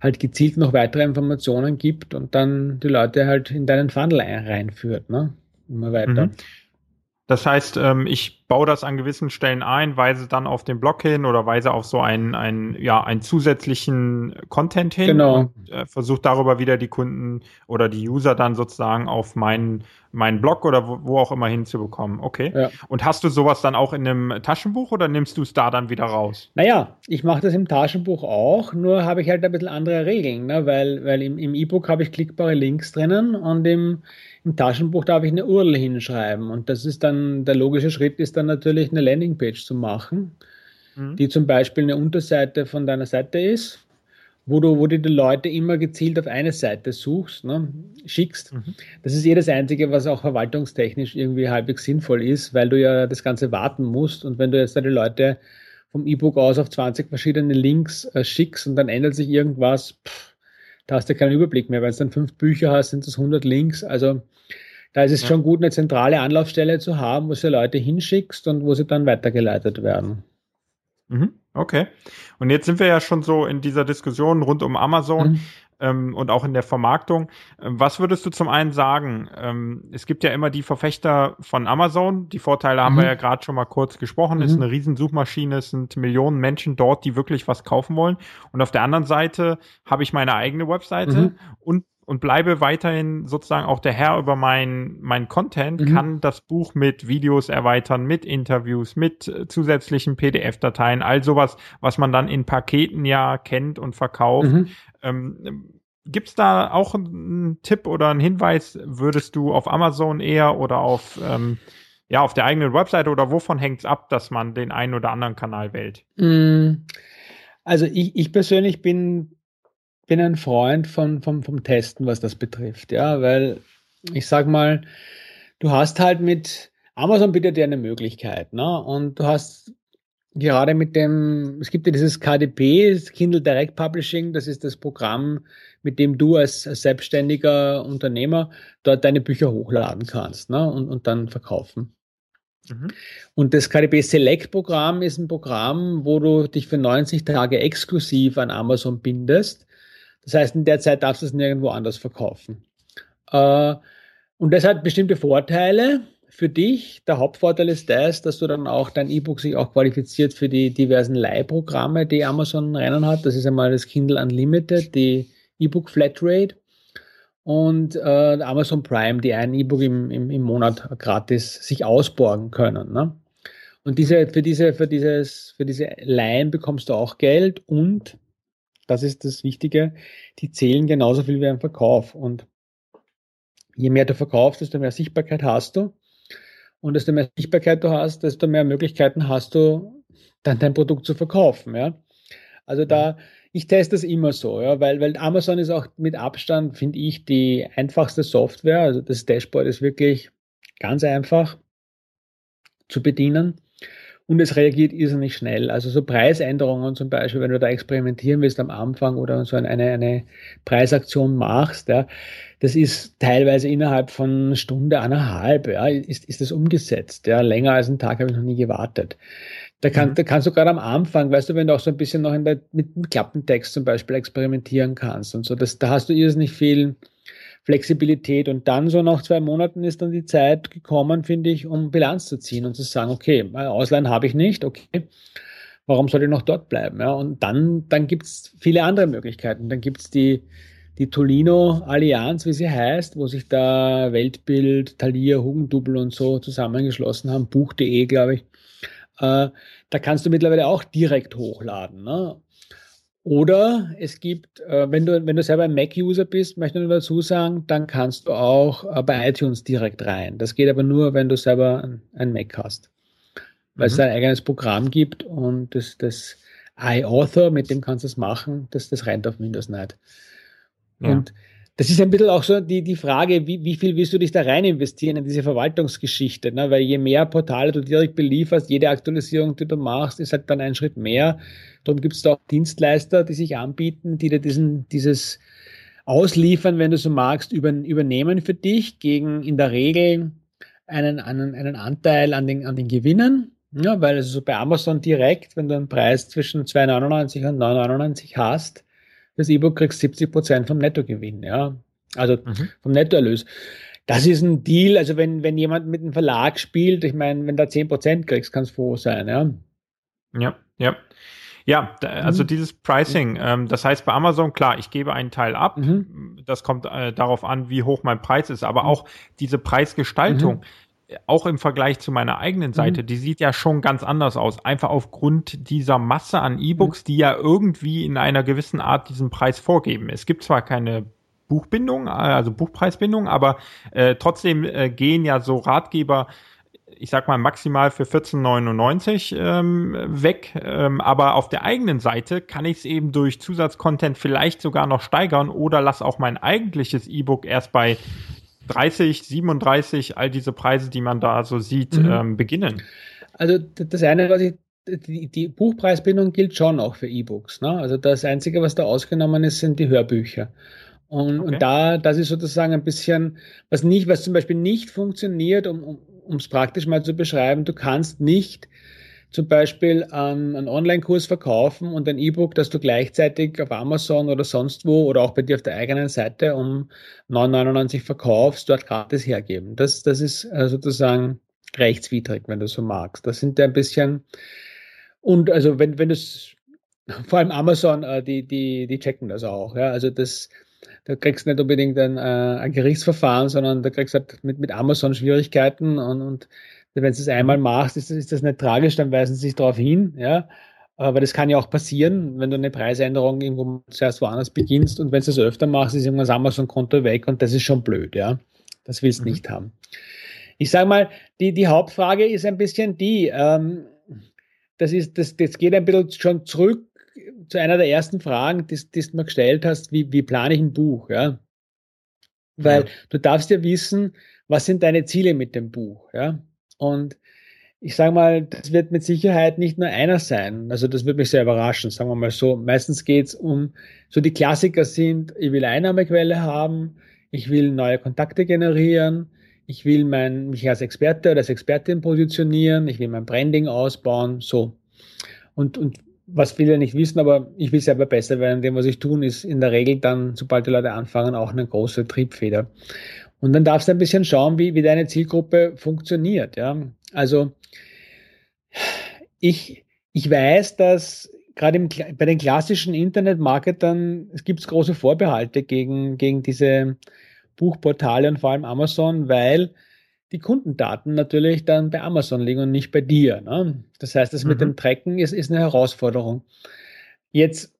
halt gezielt noch weitere Informationen gibt und dann die Leute halt in deinen Funnel reinführt, ne? Immer weiter. Mhm. Das heißt, ähm, ich baue das an gewissen Stellen ein, weise dann auf den Blog hin oder weise auf so einen, einen, ja, einen zusätzlichen Content hin genau. und äh, versuche darüber wieder die Kunden oder die User dann sozusagen auf meinen meinen Blog oder wo, wo auch immer hinzubekommen. Okay. Ja. Und hast du sowas dann auch in einem Taschenbuch oder nimmst du es da dann wieder raus? Naja, ich mache das im Taschenbuch auch, nur habe ich halt ein bisschen andere Regeln, ne? weil, weil im, im E-Book habe ich klickbare Links drinnen und im, im Taschenbuch darf ich eine URL hinschreiben. Und das ist dann, der logische Schritt ist dann natürlich eine Landingpage zu machen, mhm. die zum Beispiel eine Unterseite von deiner Seite ist wo du, wo du die Leute immer gezielt auf eine Seite suchst, ne, schickst. Mhm. Das ist eh das Einzige, was auch verwaltungstechnisch irgendwie halbwegs sinnvoll ist, weil du ja das Ganze warten musst. Und wenn du jetzt da die Leute vom E-Book aus auf 20 verschiedene Links äh, schickst und dann ändert sich irgendwas, pff, da hast du keinen Überblick mehr. Wenn du dann fünf Bücher hast, sind es 100 Links. Also da ist es ja. schon gut, eine zentrale Anlaufstelle zu haben, wo du Leute hinschickst und wo sie dann weitergeleitet werden. Mhm. Okay. Und jetzt sind wir ja schon so in dieser Diskussion rund um Amazon. Mhm. Ähm, und auch in der Vermarktung. Ähm, was würdest du zum einen sagen? Ähm, es gibt ja immer die Verfechter von Amazon. Die Vorteile mhm. haben wir ja gerade schon mal kurz gesprochen. Mhm. Ist eine Riesensuchmaschine, es sind Millionen Menschen dort, die wirklich was kaufen wollen. Und auf der anderen Seite habe ich meine eigene Webseite mhm. und und bleibe weiterhin sozusagen auch der Herr über mein, mein Content, mhm. kann das Buch mit Videos erweitern, mit Interviews, mit äh, zusätzlichen PDF-Dateien, all sowas, was man dann in Paketen ja kennt und verkauft. Mhm. Ähm, Gibt es da auch einen Tipp oder einen Hinweis? Würdest du auf Amazon eher oder auf, ähm, ja, auf der eigenen Webseite oder wovon hängt es ab, dass man den einen oder anderen Kanal wählt? Mm, also ich, ich persönlich bin bin ein Freund von, vom, vom Testen, was das betrifft, ja, weil ich sag mal, du hast halt mit Amazon bietet dir eine Möglichkeit, ne? Und du hast gerade mit dem, es gibt ja dieses KDP, das Kindle Direct Publishing, das ist das Programm, mit dem du als, als selbstständiger Unternehmer dort deine Bücher hochladen kannst ne? und, und dann verkaufen. Mhm. Und das KDP Select Programm ist ein Programm, wo du dich für 90 Tage exklusiv an Amazon bindest das heißt, in der Zeit darfst du es nirgendwo anders verkaufen. Äh, und das hat bestimmte Vorteile für dich. Der Hauptvorteil ist das, dass du dann auch dein E-Book sich auch qualifiziert für die diversen Leihprogramme, die Amazon rennen hat. Das ist einmal das Kindle Unlimited, die E-Book Flatrate und äh, Amazon Prime, die ein E-Book im, im, im Monat gratis sich ausborgen können. Ne? Und diese, für diese, für dieses, für diese Leihen bekommst du auch Geld und das ist das Wichtige, die zählen genauso viel wie ein Verkauf. Und je mehr du verkaufst, desto mehr Sichtbarkeit hast du. Und desto mehr Sichtbarkeit du hast, desto mehr Möglichkeiten hast du, dann dein Produkt zu verkaufen. Ja? Also da, ich teste das immer so, ja, weil, weil Amazon ist auch mit Abstand, finde ich, die einfachste Software. Also das Dashboard ist wirklich ganz einfach zu bedienen und es reagiert irrsinnig schnell. Also so Preisänderungen zum Beispiel, wenn du da experimentieren willst am Anfang oder so eine, eine Preisaktion machst, ja, das ist teilweise innerhalb von Stunde, eineinhalb, ja, ist, ist das umgesetzt. Ja. Länger als einen Tag habe ich noch nie gewartet. Da, kann, mhm. da kannst du gerade am Anfang, weißt du, wenn du auch so ein bisschen noch in der, mit dem Klappentext zum Beispiel experimentieren kannst und so, das, da hast du irrsinnig viel Flexibilität. Und dann so nach zwei Monaten ist dann die Zeit gekommen, finde ich, um Bilanz zu ziehen und zu sagen, okay, Ausleihen habe ich nicht, okay, warum soll ich noch dort bleiben? Ja, und dann, dann gibt es viele andere Möglichkeiten. Dann gibt es die, die Tolino Allianz, wie sie heißt, wo sich da Weltbild, Thalia, Hugendubel und so zusammengeschlossen haben, Buch.de, glaube ich. Äh, da kannst du mittlerweile auch direkt hochladen. Ne? Oder es gibt, äh, wenn du, wenn du selber ein Mac-User bist, möchte ich nur dazu sagen, dann kannst du auch äh, bei iTunes direkt rein. Das geht aber nur, wenn du selber ein, Mac hast. Weil mhm. es ein eigenes Programm gibt und das, das iAuthor, mit dem kannst du es machen, das, das rennt auf Windows nicht. Ja. Und das ist ein bisschen auch so die, die Frage, wie, wie viel willst du dich da rein investieren in diese Verwaltungsgeschichte? Ne? Weil je mehr Portale du direkt belieferst, jede Aktualisierung, die du machst, ist halt dann ein Schritt mehr. Darum gibt es da auch Dienstleister, die sich anbieten, die dir diesen, dieses Ausliefern, wenn du so magst, über, übernehmen für dich gegen in der Regel einen, einen, einen Anteil an den, an den Gewinnen. Ja, weil also so bei Amazon direkt, wenn du einen Preis zwischen 2,99 und 9,99 hast, das E-Book kriegst 70 Prozent vom Nettogewinn, ja. Also mhm. vom Nettoerlös. Das ist ein Deal, also wenn, wenn jemand mit einem Verlag spielt, ich meine, wenn da 10 Prozent kriegst, kann es froh sein, ja. Ja, ja. Ja, also mhm. dieses Pricing, ähm, das heißt bei Amazon, klar, ich gebe einen Teil ab. Mhm. Das kommt äh, darauf an, wie hoch mein Preis ist, aber mhm. auch diese Preisgestaltung. Mhm auch im Vergleich zu meiner eigenen Seite, mhm. die sieht ja schon ganz anders aus. Einfach aufgrund dieser Masse an E-Books, mhm. die ja irgendwie in einer gewissen Art diesen Preis vorgeben. Es gibt zwar keine Buchbindung, also Buchpreisbindung, aber äh, trotzdem äh, gehen ja so Ratgeber ich sag mal maximal für 14,99 ähm, weg. Ähm, aber auf der eigenen Seite kann ich es eben durch Zusatzcontent vielleicht sogar noch steigern oder lass auch mein eigentliches E-Book erst bei 30, 37, all diese Preise, die man da so sieht, mhm. ähm, beginnen? Also das eine, was ich die, die Buchpreisbindung gilt schon auch für E-Books. Ne? Also das Einzige, was da ausgenommen ist, sind die Hörbücher. Und, okay. und da, das ist sozusagen ein bisschen, was nicht, was zum Beispiel nicht funktioniert, um es um, praktisch mal zu beschreiben, du kannst nicht zum Beispiel ähm, einen Online-Kurs verkaufen und ein E-Book, das du gleichzeitig auf Amazon oder sonst wo oder auch bei dir auf der eigenen Seite um 9,99 verkaufst, dort gratis hergeben. Das, das ist äh, sozusagen rechtswidrig, wenn du so magst. Das sind ein bisschen, und also wenn, wenn es, vor allem Amazon, äh, die, die, die checken das auch. Ja? Also das, da kriegst du nicht unbedingt ein, äh, ein Gerichtsverfahren, sondern da kriegst du halt mit, mit Amazon Schwierigkeiten und, und wenn du es einmal machst, ist, ist das nicht tragisch, dann weisen sie sich darauf hin, ja. Aber das kann ja auch passieren, wenn du eine Preisänderung irgendwo zuerst woanders beginnst und wenn du das öfter machst, ist irgendwann das Amazon-Konto weg und das ist schon blöd, ja. Das willst du mhm. nicht haben. Ich sage mal, die, die Hauptfrage ist ein bisschen die, ähm, das ist, das, das geht ein bisschen schon zurück zu einer der ersten Fragen, die, die du mir gestellt hast, wie, wie plane ich ein Buch, ja. Weil ja. du darfst ja wissen, was sind deine Ziele mit dem Buch, ja. Und ich sage mal, das wird mit Sicherheit nicht nur einer sein. Also das wird mich sehr überraschen, sagen wir mal so. Meistens geht es um, so die Klassiker sind, ich will Einnahmequelle haben, ich will neue Kontakte generieren, ich will mein, mich als Experte oder als Expertin positionieren, ich will mein Branding ausbauen, so. Und, und was viele nicht wissen, aber ich will selber besser werden. Dem, was ich tun, ist in der Regel dann, sobald die Leute anfangen, auch eine große Triebfeder. Und dann darfst du ein bisschen schauen, wie, wie deine Zielgruppe funktioniert. Ja? Also ich, ich weiß, dass gerade im, bei den klassischen Internetmarketern es gibt große Vorbehalte gegen, gegen diese Buchportale und vor allem Amazon, weil die Kundendaten natürlich dann bei Amazon liegen und nicht bei dir. Ne? Das heißt, das mhm. mit dem Tracken ist, ist eine Herausforderung. Jetzt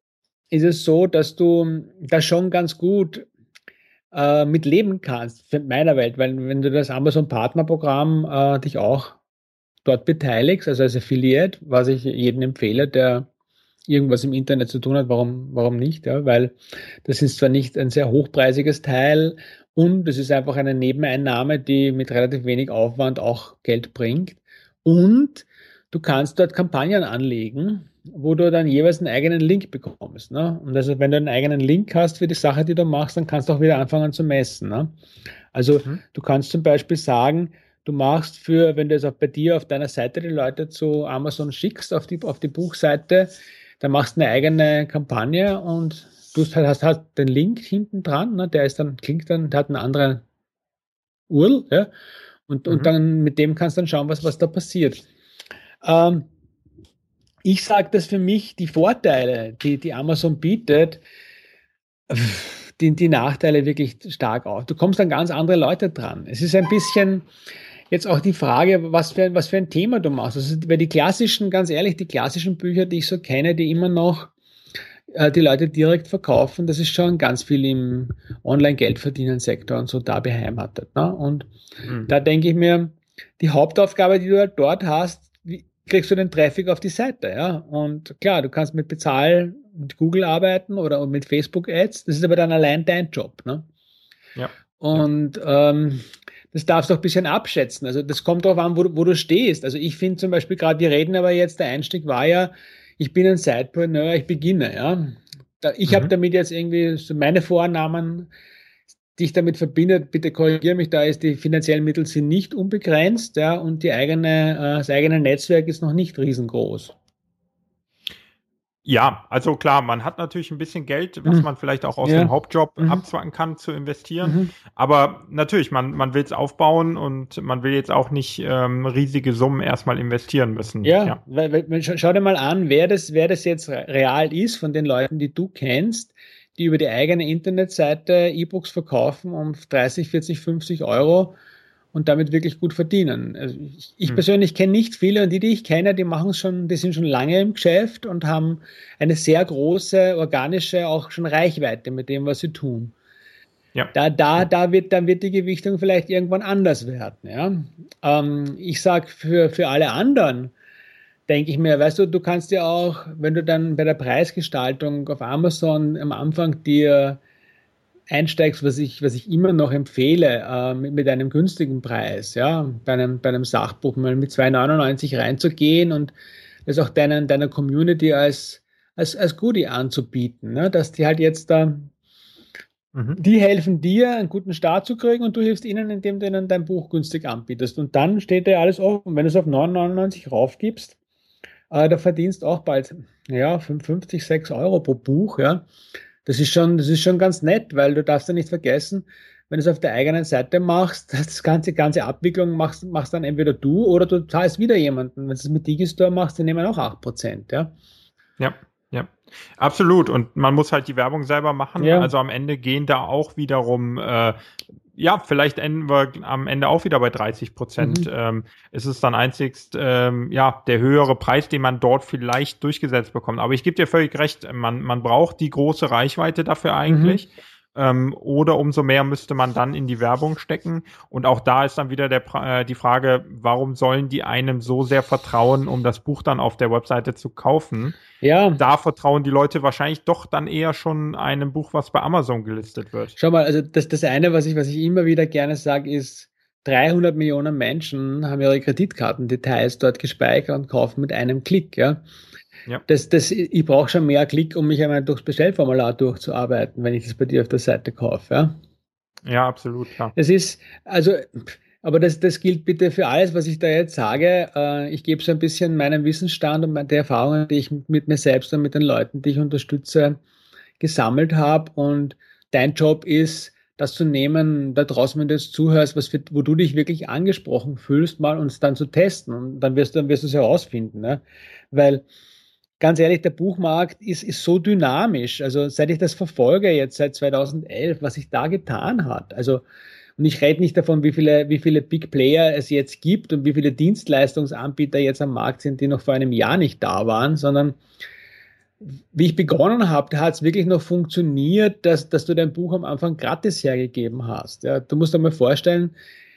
ist es so, dass du da schon ganz gut äh, mit leben kannst, für meiner Welt, weil wenn du das Amazon Partnerprogramm äh, dich auch dort beteiligst, also als Affiliate, was ich jedem empfehle, der irgendwas im Internet zu tun hat, warum, warum nicht? Ja? Weil das ist zwar nicht ein sehr hochpreisiges Teil und es ist einfach eine Nebeneinnahme, die mit relativ wenig Aufwand auch Geld bringt. Und du kannst dort Kampagnen anlegen, wo du dann jeweils einen eigenen Link bekommst. Ne? Und also wenn du einen eigenen Link hast für die Sache, die du machst, dann kannst du auch wieder anfangen zu messen. Ne? Also mhm. du kannst zum Beispiel sagen, du machst für, wenn du es auch bei dir auf deiner Seite die Leute zu Amazon schickst, auf die, auf die Buchseite, dann machst du eine eigene Kampagne und du hast, hast halt den Link hinten dran, ne? der ist dann, klingt dann, der hat eine andere URL, ja? und, mhm. und dann mit dem kannst du dann schauen, was, was da passiert. Ähm, ich sage, dass für mich die Vorteile, die, die Amazon bietet, die, die Nachteile wirklich stark auf. Du kommst an ganz andere Leute dran. Es ist ein bisschen jetzt auch die Frage, was für, was für ein Thema du machst. Also, weil die klassischen, ganz ehrlich, die klassischen Bücher, die ich so kenne, die immer noch äh, die Leute direkt verkaufen, das ist schon ganz viel im Online-Geldverdienen-Sektor und so da beheimatet. Ne? Und mhm. da denke ich mir, die Hauptaufgabe, die du halt dort hast, kriegst du den Traffic auf die Seite, ja? Und klar, du kannst mit Bezahl mit Google arbeiten oder mit Facebook Ads, das ist aber dann allein dein Job, ne? Ja. Und. Ähm, das darfst du auch ein bisschen abschätzen. Also das kommt darauf an, wo, wo du stehst. Also ich finde zum Beispiel gerade, wir reden aber jetzt, der Einstieg war ja, ich bin ein Sidepreneur, ich beginne, ja. Ich mhm. habe damit jetzt irgendwie so meine Vornamen, die ich damit verbinde, bitte korrigiere mich, da ist die finanziellen Mittel sind nicht unbegrenzt, ja, und die eigene, äh, das eigene Netzwerk ist noch nicht riesengroß. Ja, also klar, man hat natürlich ein bisschen Geld, was mhm. man vielleicht auch aus ja. dem Hauptjob mhm. abzwacken kann, zu investieren. Mhm. Aber natürlich, man, man will es aufbauen und man will jetzt auch nicht ähm, riesige Summen erstmal investieren müssen. Ja, ja. Weil, weil, schau, schau dir mal an, wer das, wer das jetzt real ist von den Leuten, die du kennst, die über die eigene Internetseite E-Books verkaufen um 30, 40, 50 Euro und damit wirklich gut verdienen. Also ich, ich hm. persönlich kenne nicht viele und die, die ich kenne, die machen schon, die sind schon lange im Geschäft und haben eine sehr große organische auch schon Reichweite mit dem, was sie tun. Ja. Da, da, da wird, dann wird die Gewichtung vielleicht irgendwann anders werden. Ja? Ähm, ich sage für, für alle anderen, denke ich mir, weißt du, du kannst ja auch, wenn du dann bei der Preisgestaltung auf Amazon am Anfang dir einsteigst, was ich, was ich immer noch empfehle, äh, mit, mit, einem günstigen Preis, ja, bei einem, bei einem Sachbuch mal mit 2,99 reinzugehen und das auch deinen, deiner Community als, als, als Goodie anzubieten, ne? dass die halt jetzt da, mhm. die helfen dir, einen guten Start zu kriegen und du hilfst ihnen, indem du ihnen dein Buch günstig anbietest. Und dann steht dir alles offen. Wenn du es auf 9,99 raufgibst, äh, da verdienst auch bald, ja, 50, 6 Euro pro Buch, ja das ist schon, das ist schon ganz nett, weil du darfst ja nicht vergessen, wenn du es auf der eigenen Seite machst, das ganze, ganze Abwicklung machst, machst dann entweder du oder du zahlst wieder jemanden. Wenn du es mit Digistore machst, die nehmen auch 8%, ja. Ja, ja. Absolut. Und man muss halt die Werbung selber machen. Ja. Also am Ende gehen da auch wiederum äh, ja, vielleicht enden wir am Ende auch wieder bei 30 Prozent. Mhm. Ähm, es ist dann einzigst ähm, ja der höhere Preis, den man dort vielleicht durchgesetzt bekommt. Aber ich gebe dir völlig recht, man, man braucht die große Reichweite dafür eigentlich. Mhm. Ähm, oder umso mehr müsste man dann in die Werbung stecken. Und auch da ist dann wieder der, äh, die Frage, warum sollen die einem so sehr vertrauen, um das Buch dann auf der Webseite zu kaufen? Ja. Da vertrauen die Leute wahrscheinlich doch dann eher schon einem Buch, was bei Amazon gelistet wird. Schau mal, also das, das eine, was ich, was ich immer wieder gerne sage, ist, 300 Millionen Menschen haben ihre Kreditkartendetails dort gespeichert und kaufen mit einem Klick. Ja? Ja. Das, das, ich brauche schon mehr Klick, um mich einmal durchs Bestellformular durchzuarbeiten, wenn ich das bei dir auf der Seite kaufe. Ja, ja absolut. Klar. Das ist, also, aber das, das gilt bitte für alles, was ich da jetzt sage. Äh, ich gebe so ein bisschen meinen Wissensstand und die Erfahrungen, die ich mit mir selbst und mit den Leuten, die ich unterstütze, gesammelt habe. Und dein Job ist, das zu nehmen, da draußen, wenn du jetzt zuhörst, was für, wo du dich wirklich angesprochen fühlst, mal uns dann zu testen. Und dann wirst du, dann wirst du es herausfinden. Ne? Weil ganz ehrlich, der Buchmarkt ist, ist so dynamisch. Also seit ich das verfolge, jetzt seit 2011, was sich da getan hat. Also, und ich rede nicht davon, wie viele, wie viele Big Player es jetzt gibt und wie viele Dienstleistungsanbieter jetzt am Markt sind, die noch vor einem Jahr nicht da waren, sondern wie ich begonnen habe, hat es wirklich noch funktioniert, dass, dass du dein Buch am Anfang gratis hergegeben hast. Ja, du musst dir mal vorstellen,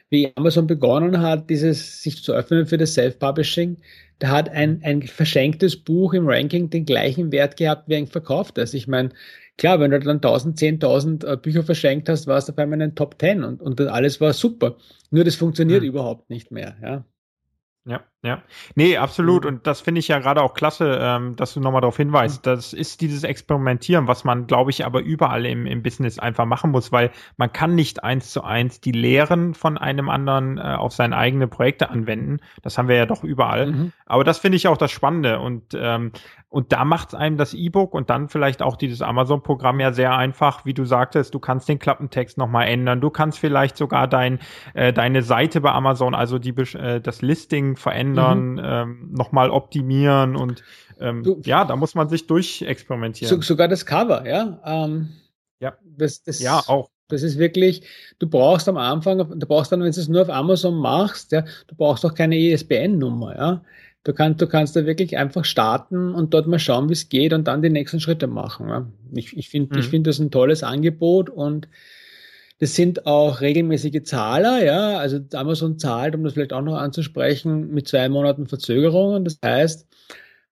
wie Amazon begonnen hat, dieses sich zu öffnen für das Self-Publishing da hat ein, ein verschenktes Buch im Ranking den gleichen Wert gehabt wie ein verkauftes. Ich meine, klar, wenn du dann 1000, 10.000 äh, Bücher verschenkt hast, war es auf einmal in den Top 10 und, und alles war super. Nur das funktioniert mhm. überhaupt nicht mehr. Ja. Ja, ja. Nee, absolut. Und das finde ich ja gerade auch klasse, ähm, dass du nochmal darauf hinweist. Mhm. Das ist dieses Experimentieren, was man, glaube ich, aber überall im, im Business einfach machen muss, weil man kann nicht eins zu eins die Lehren von einem anderen äh, auf seine eigenen Projekte anwenden. Das haben wir ja doch überall. Mhm. Aber das finde ich auch das Spannende. Und ähm, und da macht einem das E-Book und dann vielleicht auch dieses Amazon-Programm ja sehr einfach, wie du sagtest, du kannst den Klappentext nochmal ändern, du kannst vielleicht sogar dein, äh, deine Seite bei Amazon, also die, äh, das Listing verändern, mhm. ähm, nochmal optimieren und ähm, du, ja, da muss man sich durchexperimentieren. So, sogar das Cover, ja. Ähm, Ja, das, das, ja, auch. Das ist wirklich, du brauchst am Anfang, du brauchst dann, wenn du es nur auf Amazon machst, ja, du brauchst auch keine ISBN-Nummer, ja. Du kannst, du kannst da wirklich einfach starten und dort mal schauen, wie es geht und dann die nächsten Schritte machen. Ja. Ich, ich finde, mhm. ich finde das ein tolles Angebot und das sind auch regelmäßige Zahler, ja. Also Amazon zahlt, um das vielleicht auch noch anzusprechen, mit zwei Monaten Verzögerungen. Das heißt,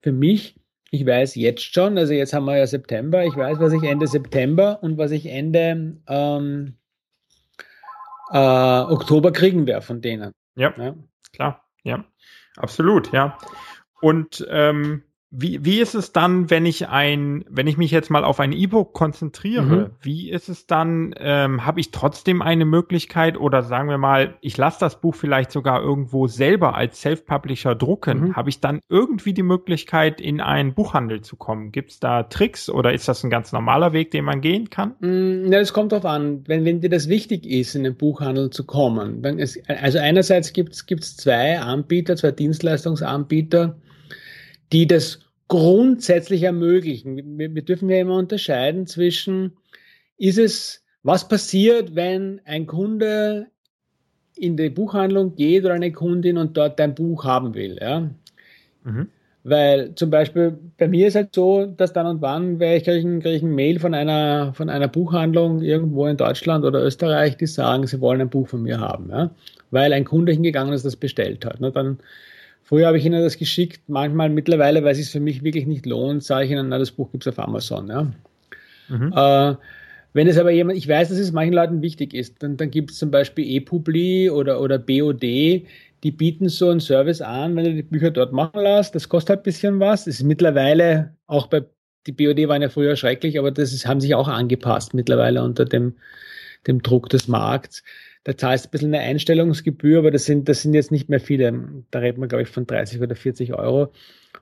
für mich, ich weiß jetzt schon, also jetzt haben wir ja September, ich weiß, was ich Ende September und was ich Ende ähm, äh, Oktober kriegen werde von denen. Ja, ja, klar, ja, absolut, ja. Und ähm, wie, wie ist es dann, wenn ich ein, wenn ich mich jetzt mal auf ein E-Book konzentriere, mhm. wie ist es dann, ähm, habe ich trotzdem eine Möglichkeit oder sagen wir mal, ich lasse das Buch vielleicht sogar irgendwo selber als Self-Publisher drucken, mhm. habe ich dann irgendwie die Möglichkeit, in einen Buchhandel zu kommen? Gibt es da Tricks oder ist das ein ganz normaler Weg, den man gehen kann? Mm, ja, es kommt darauf an, wenn, wenn dir das wichtig ist, in den Buchhandel zu kommen. Ist, also einerseits gibt es zwei Anbieter, zwei Dienstleistungsanbieter, die das grundsätzlich ermöglichen. Wir, wir dürfen ja immer unterscheiden zwischen, ist es, was passiert, wenn ein Kunde in die Buchhandlung geht oder eine Kundin und dort ein Buch haben will. Ja? Mhm. Weil zum Beispiel bei mir ist halt so, dass dann und wann ich kriege ich, krieg ich ein Mail von einer, von einer Buchhandlung irgendwo in Deutschland oder Österreich, die sagen, sie wollen ein Buch von mir haben. Ja? Weil ein Kunde hingegangen ist, das bestellt hat. Ne? Dann Früher habe ich Ihnen das geschickt, manchmal mittlerweile, weil es sich für mich wirklich nicht lohnt, sage ich Ihnen, na, das Buch gibt es auf Amazon. Ja. Mhm. Äh, wenn es aber jemand, ich weiß, dass es manchen Leuten wichtig ist, dann, dann gibt es zum Beispiel ePubli oder, oder BOD, die bieten so einen Service an, wenn du die Bücher dort machen lässt. Das kostet halt ein bisschen was. Das ist mittlerweile auch bei, die BOD waren ja früher schrecklich, aber das ist, haben sich auch angepasst mittlerweile unter dem, dem Druck des Markts. Da zahlst du ein bisschen eine Einstellungsgebühr, aber das sind, das sind jetzt nicht mehr viele. Da reden wir, glaube ich, von 30 oder 40 Euro.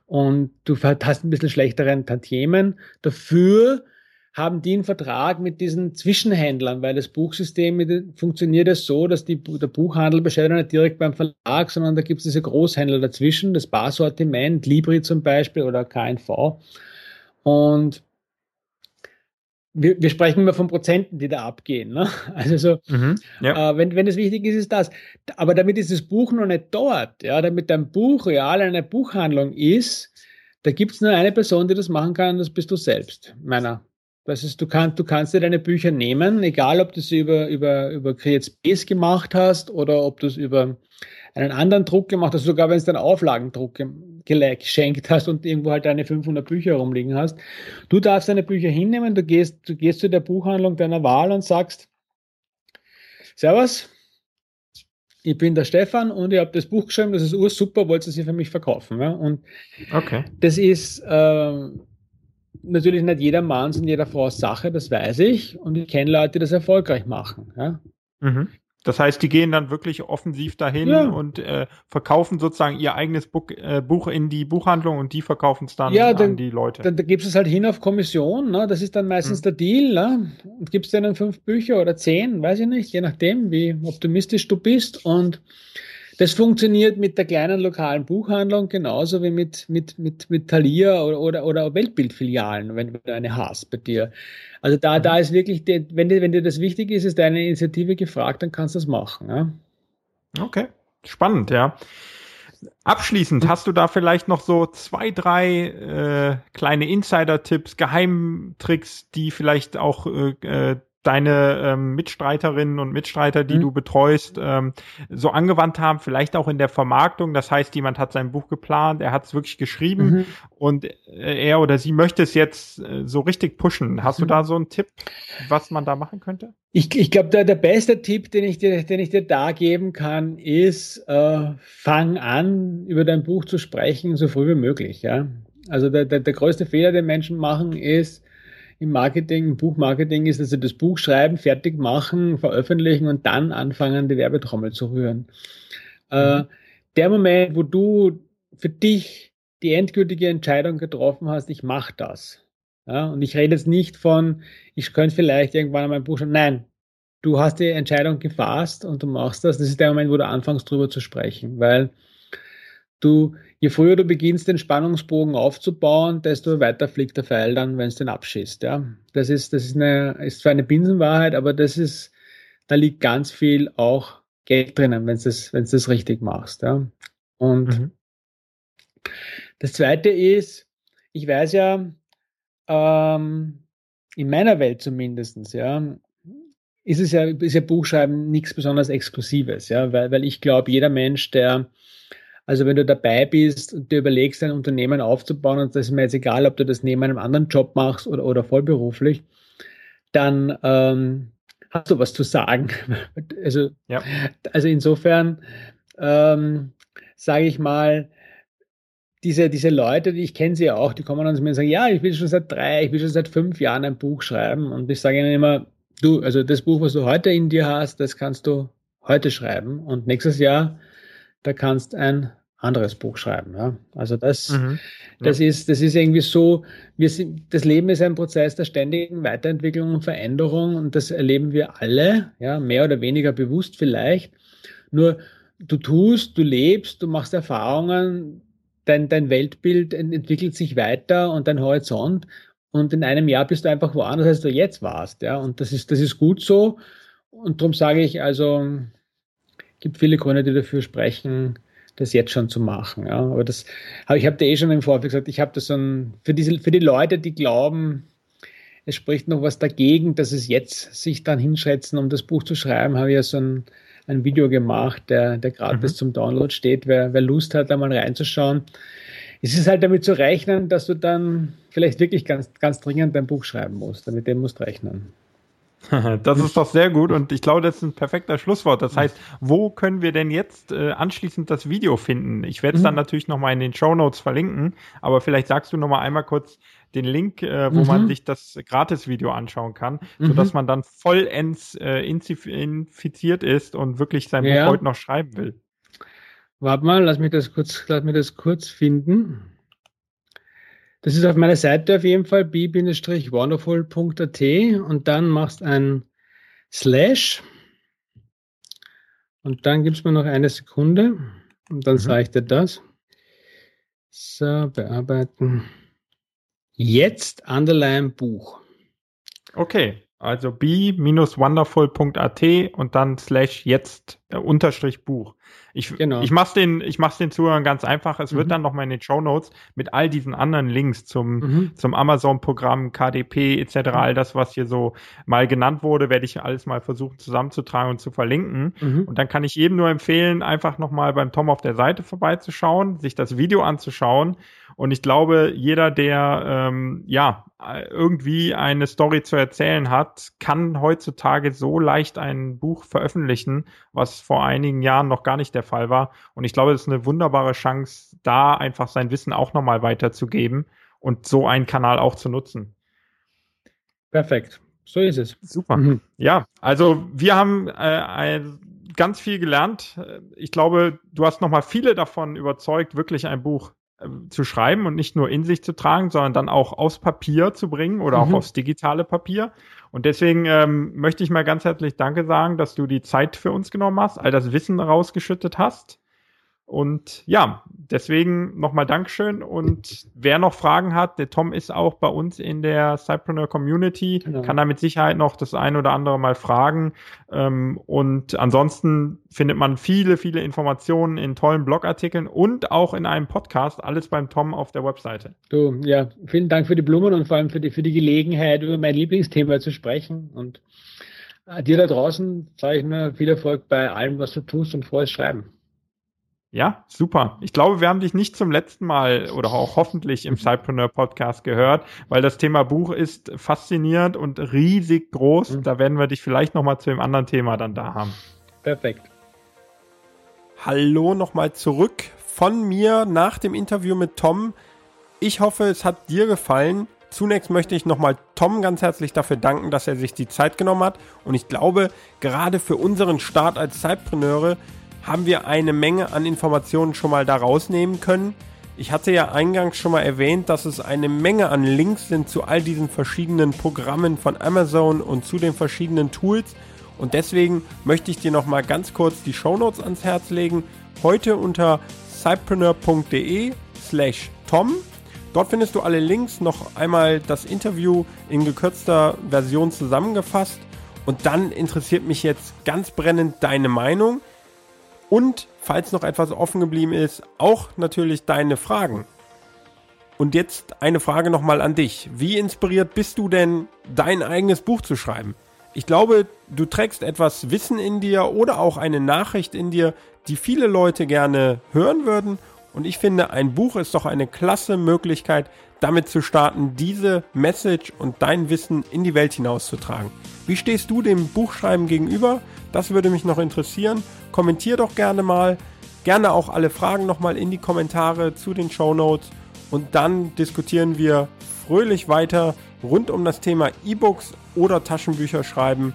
Und du hast ein bisschen schlechteren Tantiemen. Dafür haben die einen Vertrag mit diesen Zwischenhändlern, weil das Buchsystem funktioniert es so, dass die, der Buchhandel bestellt nicht direkt beim Verlag, sondern da gibt es diese Großhändler dazwischen, das Barsortiment, Libri zum Beispiel oder KNV. Und wir, wir sprechen immer von Prozenten, die da abgehen. Ne? Also so, mhm, ja. äh, wenn, wenn es wichtig ist, ist das. Aber damit ist das Buch noch nicht dort, ja, damit dein Buch real eine Buchhandlung ist, da gibt es nur eine Person, die das machen kann, das bist du selbst, meiner. Das ist, du, kann, du kannst dir deine Bücher nehmen, egal ob du sie über, über, über Create Space gemacht hast oder ob du es über einen anderen Druck gemacht hast, sogar wenn es einen Auflagendruck geschenkt hast und irgendwo halt deine 500 Bücher rumliegen hast. Du darfst deine Bücher hinnehmen, du gehst, du gehst zu der Buchhandlung deiner Wahl und sagst, Servus, ich bin der Stefan und ich habe das Buch geschrieben, das ist ursuper, wollt ihr sie für mich verkaufen? Ja? Und okay. das ist äh, natürlich nicht jeder Manns und jeder Frau Sache, das weiß ich. Und ich kenne Leute, die das erfolgreich machen. Ja? Mhm. Das heißt, die gehen dann wirklich offensiv dahin ja. und äh, verkaufen sozusagen ihr eigenes Buch, äh, Buch in die Buchhandlung und die verkaufen es dann ja, dann, an die Leute. Dann, dann gibst du es halt hin auf Kommission, ne? das ist dann meistens hm. der Deal. Ne? Und gibst denen fünf Bücher oder zehn, weiß ich nicht, je nachdem, wie optimistisch du bist. Und das funktioniert mit der kleinen lokalen Buchhandlung genauso wie mit, mit, mit, mit Thalia oder, oder, oder Weltbildfilialen, wenn du eine hast bei dir. Also da, da mhm. ist wirklich, die, wenn, dir, wenn dir das wichtig ist, ist deine Initiative gefragt, dann kannst du das machen. Ja? Okay, spannend, ja. Abschließend, hast du da vielleicht noch so zwei, drei äh, kleine Insider-Tipps, Geheimtricks, die vielleicht auch äh, äh deine ähm, Mitstreiterinnen und Mitstreiter, die mhm. du betreust, ähm, so angewandt haben, vielleicht auch in der Vermarktung. Das heißt, jemand hat sein Buch geplant, er hat es wirklich geschrieben mhm. und äh, er oder sie möchte es jetzt äh, so richtig pushen. Hast mhm. du da so einen Tipp, was man da machen könnte? Ich, ich glaube, der, der beste Tipp, den ich, dir, den ich dir da geben kann, ist, äh, fang an, über dein Buch zu sprechen, so früh wie möglich. Ja? Also der, der, der größte Fehler, den Menschen machen, ist, im Marketing, im Buchmarketing ist, dass sie das Buch schreiben, fertig machen, veröffentlichen und dann anfangen, die Werbetrommel zu rühren. Äh, mhm. Äh, der Moment, wo du für dich die endgültige Entscheidung getroffen hast, ich mache das. Ja, und ich rede jetzt nicht von, ich könnte vielleicht irgendwann an meinem Buch schreiben. Nein, du hast die Entscheidung gefasst und du machst das. Das ist der Moment, wo du anfängst, drüber zu sprechen, weil du, je früher du beginnst, den Spannungsbogen aufzubauen, desto weiter fliegt der Pfeil dann, wenn es den abschießt. Ja, das ist, das ist eine, ist zwar eine Binsenwahrheit, aber das ist, da liegt ganz viel auch Geld drinnen, wenn du das, wenn du das richtig machst. Ja, und mhm. das zweite ist, ich weiß ja, ähm, in meiner Welt zumindestens, ja, ist es ja, ist ja Buchschreiben nichts besonders Exklusives, ja, weil, weil ich glaube, jeder Mensch, der also wenn du dabei bist und dir überlegst, ein Unternehmen aufzubauen, und das ist mir jetzt egal, ob du das neben einem anderen Job machst oder, oder vollberuflich, dann ähm, hast du was zu sagen. Also, ja. also insofern ähm, sage ich mal, diese, diese Leute, die ich kenne sie ja auch, die kommen dann zu mir und sagen, ja, ich will schon seit drei, ich will schon seit fünf Jahren ein Buch schreiben. Und ich sage ihnen immer, du, also das Buch, was du heute in dir hast, das kannst du heute schreiben. Und nächstes Jahr, da kannst ein anderes Buch schreiben. Ja? Also das, mhm. das, ist, das ist irgendwie so, wir sind, das Leben ist ein Prozess der ständigen Weiterentwicklung und Veränderung und das erleben wir alle, ja, mehr oder weniger bewusst vielleicht. Nur du tust, du lebst, du machst Erfahrungen, dein, dein Weltbild entwickelt sich weiter und dein Horizont und in einem Jahr bist du einfach woanders, als du jetzt warst. Ja? Und das ist, das ist gut so. Und darum sage ich, also gibt viele Gründe, die dafür sprechen, das jetzt schon zu machen. Ja. Aber das habe ich habe dir eh schon im Vorfeld gesagt, ich habe das so ein, für diese, für die Leute, die glauben, es spricht noch was dagegen, dass es jetzt sich dann hinschätzen, um das Buch zu schreiben, habe ich ja so ein, ein Video gemacht, der, der gerade mhm. bis zum Download steht. Wer, wer Lust hat, da mal reinzuschauen. Es ist halt damit zu rechnen, dass du dann vielleicht wirklich ganz, ganz dringend dein Buch schreiben musst. Damit dem musst du rechnen. Das ist doch sehr gut und ich glaube, das ist ein perfekter Schlusswort. Das heißt, wo können wir denn jetzt äh, anschließend das Video finden? Ich werde es dann mhm. natürlich nochmal in den Show Notes verlinken, aber vielleicht sagst du nochmal einmal kurz den Link, äh, wo mhm. man sich das Gratis-Video anschauen kann, mhm. sodass man dann vollends äh, infiziert ist und wirklich sein ja. Buch heute noch schreiben will. Warte mal, lass mich das kurz, lass mich das kurz finden. Das ist auf meiner Seite auf jeden Fall b-wonderful.at und dann machst ein Slash und dann gibst mir noch eine Sekunde und dann mhm. sage ich dir das. So, bearbeiten. Jetzt Underline Buch. Okay, also b-wonderful.at und dann slash jetzt äh, Unterstrich Buch. Ich, genau. ich mach's den, ich mach's den Zuhörern ganz einfach. Es mhm. wird dann nochmal in den Show Notes mit all diesen anderen Links zum, mhm. zum Amazon-Programm, KDP etc., mhm. all das, was hier so mal genannt wurde, werde ich alles mal versuchen zusammenzutragen und zu verlinken. Mhm. Und dann kann ich jedem nur empfehlen, einfach nochmal beim Tom auf der Seite vorbeizuschauen, sich das Video anzuschauen. Und ich glaube, jeder, der ähm, ja irgendwie eine Story zu erzählen hat, kann heutzutage so leicht ein Buch veröffentlichen, was vor einigen Jahren noch gar nicht der Fall war. Und ich glaube, es ist eine wunderbare Chance, da einfach sein Wissen auch nochmal weiterzugeben und so einen Kanal auch zu nutzen. Perfekt. So ist es. Super. Mhm. Ja, also wir haben äh, ganz viel gelernt. Ich glaube, du hast nochmal viele davon überzeugt, wirklich ein Buch zu schreiben und nicht nur in sich zu tragen, sondern dann auch aufs Papier zu bringen oder mhm. auch aufs digitale Papier. Und deswegen ähm, möchte ich mal ganz herzlich Danke sagen, dass du die Zeit für uns genommen hast, all das Wissen rausgeschüttet hast. Und ja, deswegen nochmal Dankeschön. Und wer noch Fragen hat, der Tom ist auch bei uns in der Cypreneur Community, genau. kann da mit Sicherheit noch das ein oder andere mal fragen. Ähm, und ansonsten findet man viele, viele Informationen in tollen Blogartikeln und auch in einem Podcast. Alles beim Tom auf der Webseite. Du, ja, vielen Dank für die Blumen und vor allem für die, für die Gelegenheit, über mein Lieblingsthema zu sprechen. Und äh, dir da draußen sage ich nur viel Erfolg bei allem, was du tust und frohes Schreiben. Ja, super. Ich glaube, wir haben dich nicht zum letzten Mal oder auch hoffentlich im Cypreneur Podcast gehört, weil das Thema Buch ist faszinierend und riesig groß. Mhm. Da werden wir dich vielleicht nochmal zu dem anderen Thema dann da haben. Perfekt. Hallo nochmal zurück von mir nach dem Interview mit Tom. Ich hoffe, es hat dir gefallen. Zunächst möchte ich nochmal Tom ganz herzlich dafür danken, dass er sich die Zeit genommen hat. Und ich glaube, gerade für unseren Start als Zeitpreneure haben wir eine Menge an Informationen schon mal da rausnehmen können. Ich hatte ja eingangs schon mal erwähnt, dass es eine Menge an Links sind zu all diesen verschiedenen Programmen von Amazon und zu den verschiedenen Tools. Und deswegen möchte ich dir noch mal ganz kurz die Show Notes ans Herz legen. Heute unter cypreneur.de slash tom. Dort findest du alle Links, noch einmal das Interview in gekürzter Version zusammengefasst. Und dann interessiert mich jetzt ganz brennend deine Meinung. Und falls noch etwas offen geblieben ist, auch natürlich deine Fragen. Und jetzt eine Frage nochmal an dich. Wie inspiriert bist du denn, dein eigenes Buch zu schreiben? Ich glaube, du trägst etwas Wissen in dir oder auch eine Nachricht in dir, die viele Leute gerne hören würden. Und ich finde, ein Buch ist doch eine klasse Möglichkeit, damit zu starten, diese Message und dein Wissen in die Welt hinauszutragen. Wie stehst du dem Buchschreiben gegenüber? Das würde mich noch interessieren. Kommentier doch gerne mal. Gerne auch alle Fragen nochmal in die Kommentare zu den Show Notes und dann diskutieren wir fröhlich weiter rund um das Thema E-Books oder Taschenbücher schreiben.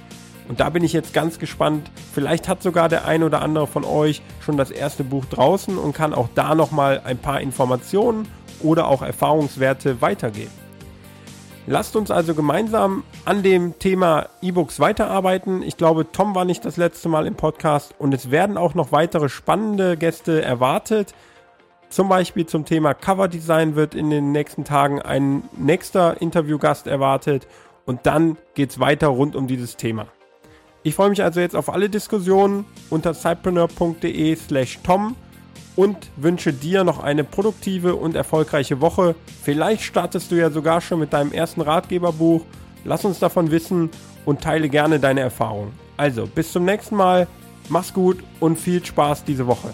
Und da bin ich jetzt ganz gespannt. Vielleicht hat sogar der ein oder andere von euch schon das erste Buch draußen und kann auch da nochmal ein paar Informationen oder auch Erfahrungswerte weitergeben. Lasst uns also gemeinsam an dem Thema E-Books weiterarbeiten. Ich glaube, Tom war nicht das letzte Mal im Podcast und es werden auch noch weitere spannende Gäste erwartet. Zum Beispiel zum Thema Coverdesign wird in den nächsten Tagen ein nächster Interviewgast erwartet und dann geht es weiter rund um dieses Thema. Ich freue mich also jetzt auf alle Diskussionen unter cypreneur.de slash tom und wünsche dir noch eine produktive und erfolgreiche Woche. Vielleicht startest du ja sogar schon mit deinem ersten Ratgeberbuch. Lass uns davon wissen und teile gerne deine Erfahrungen. Also, bis zum nächsten Mal, mach's gut und viel Spaß diese Woche.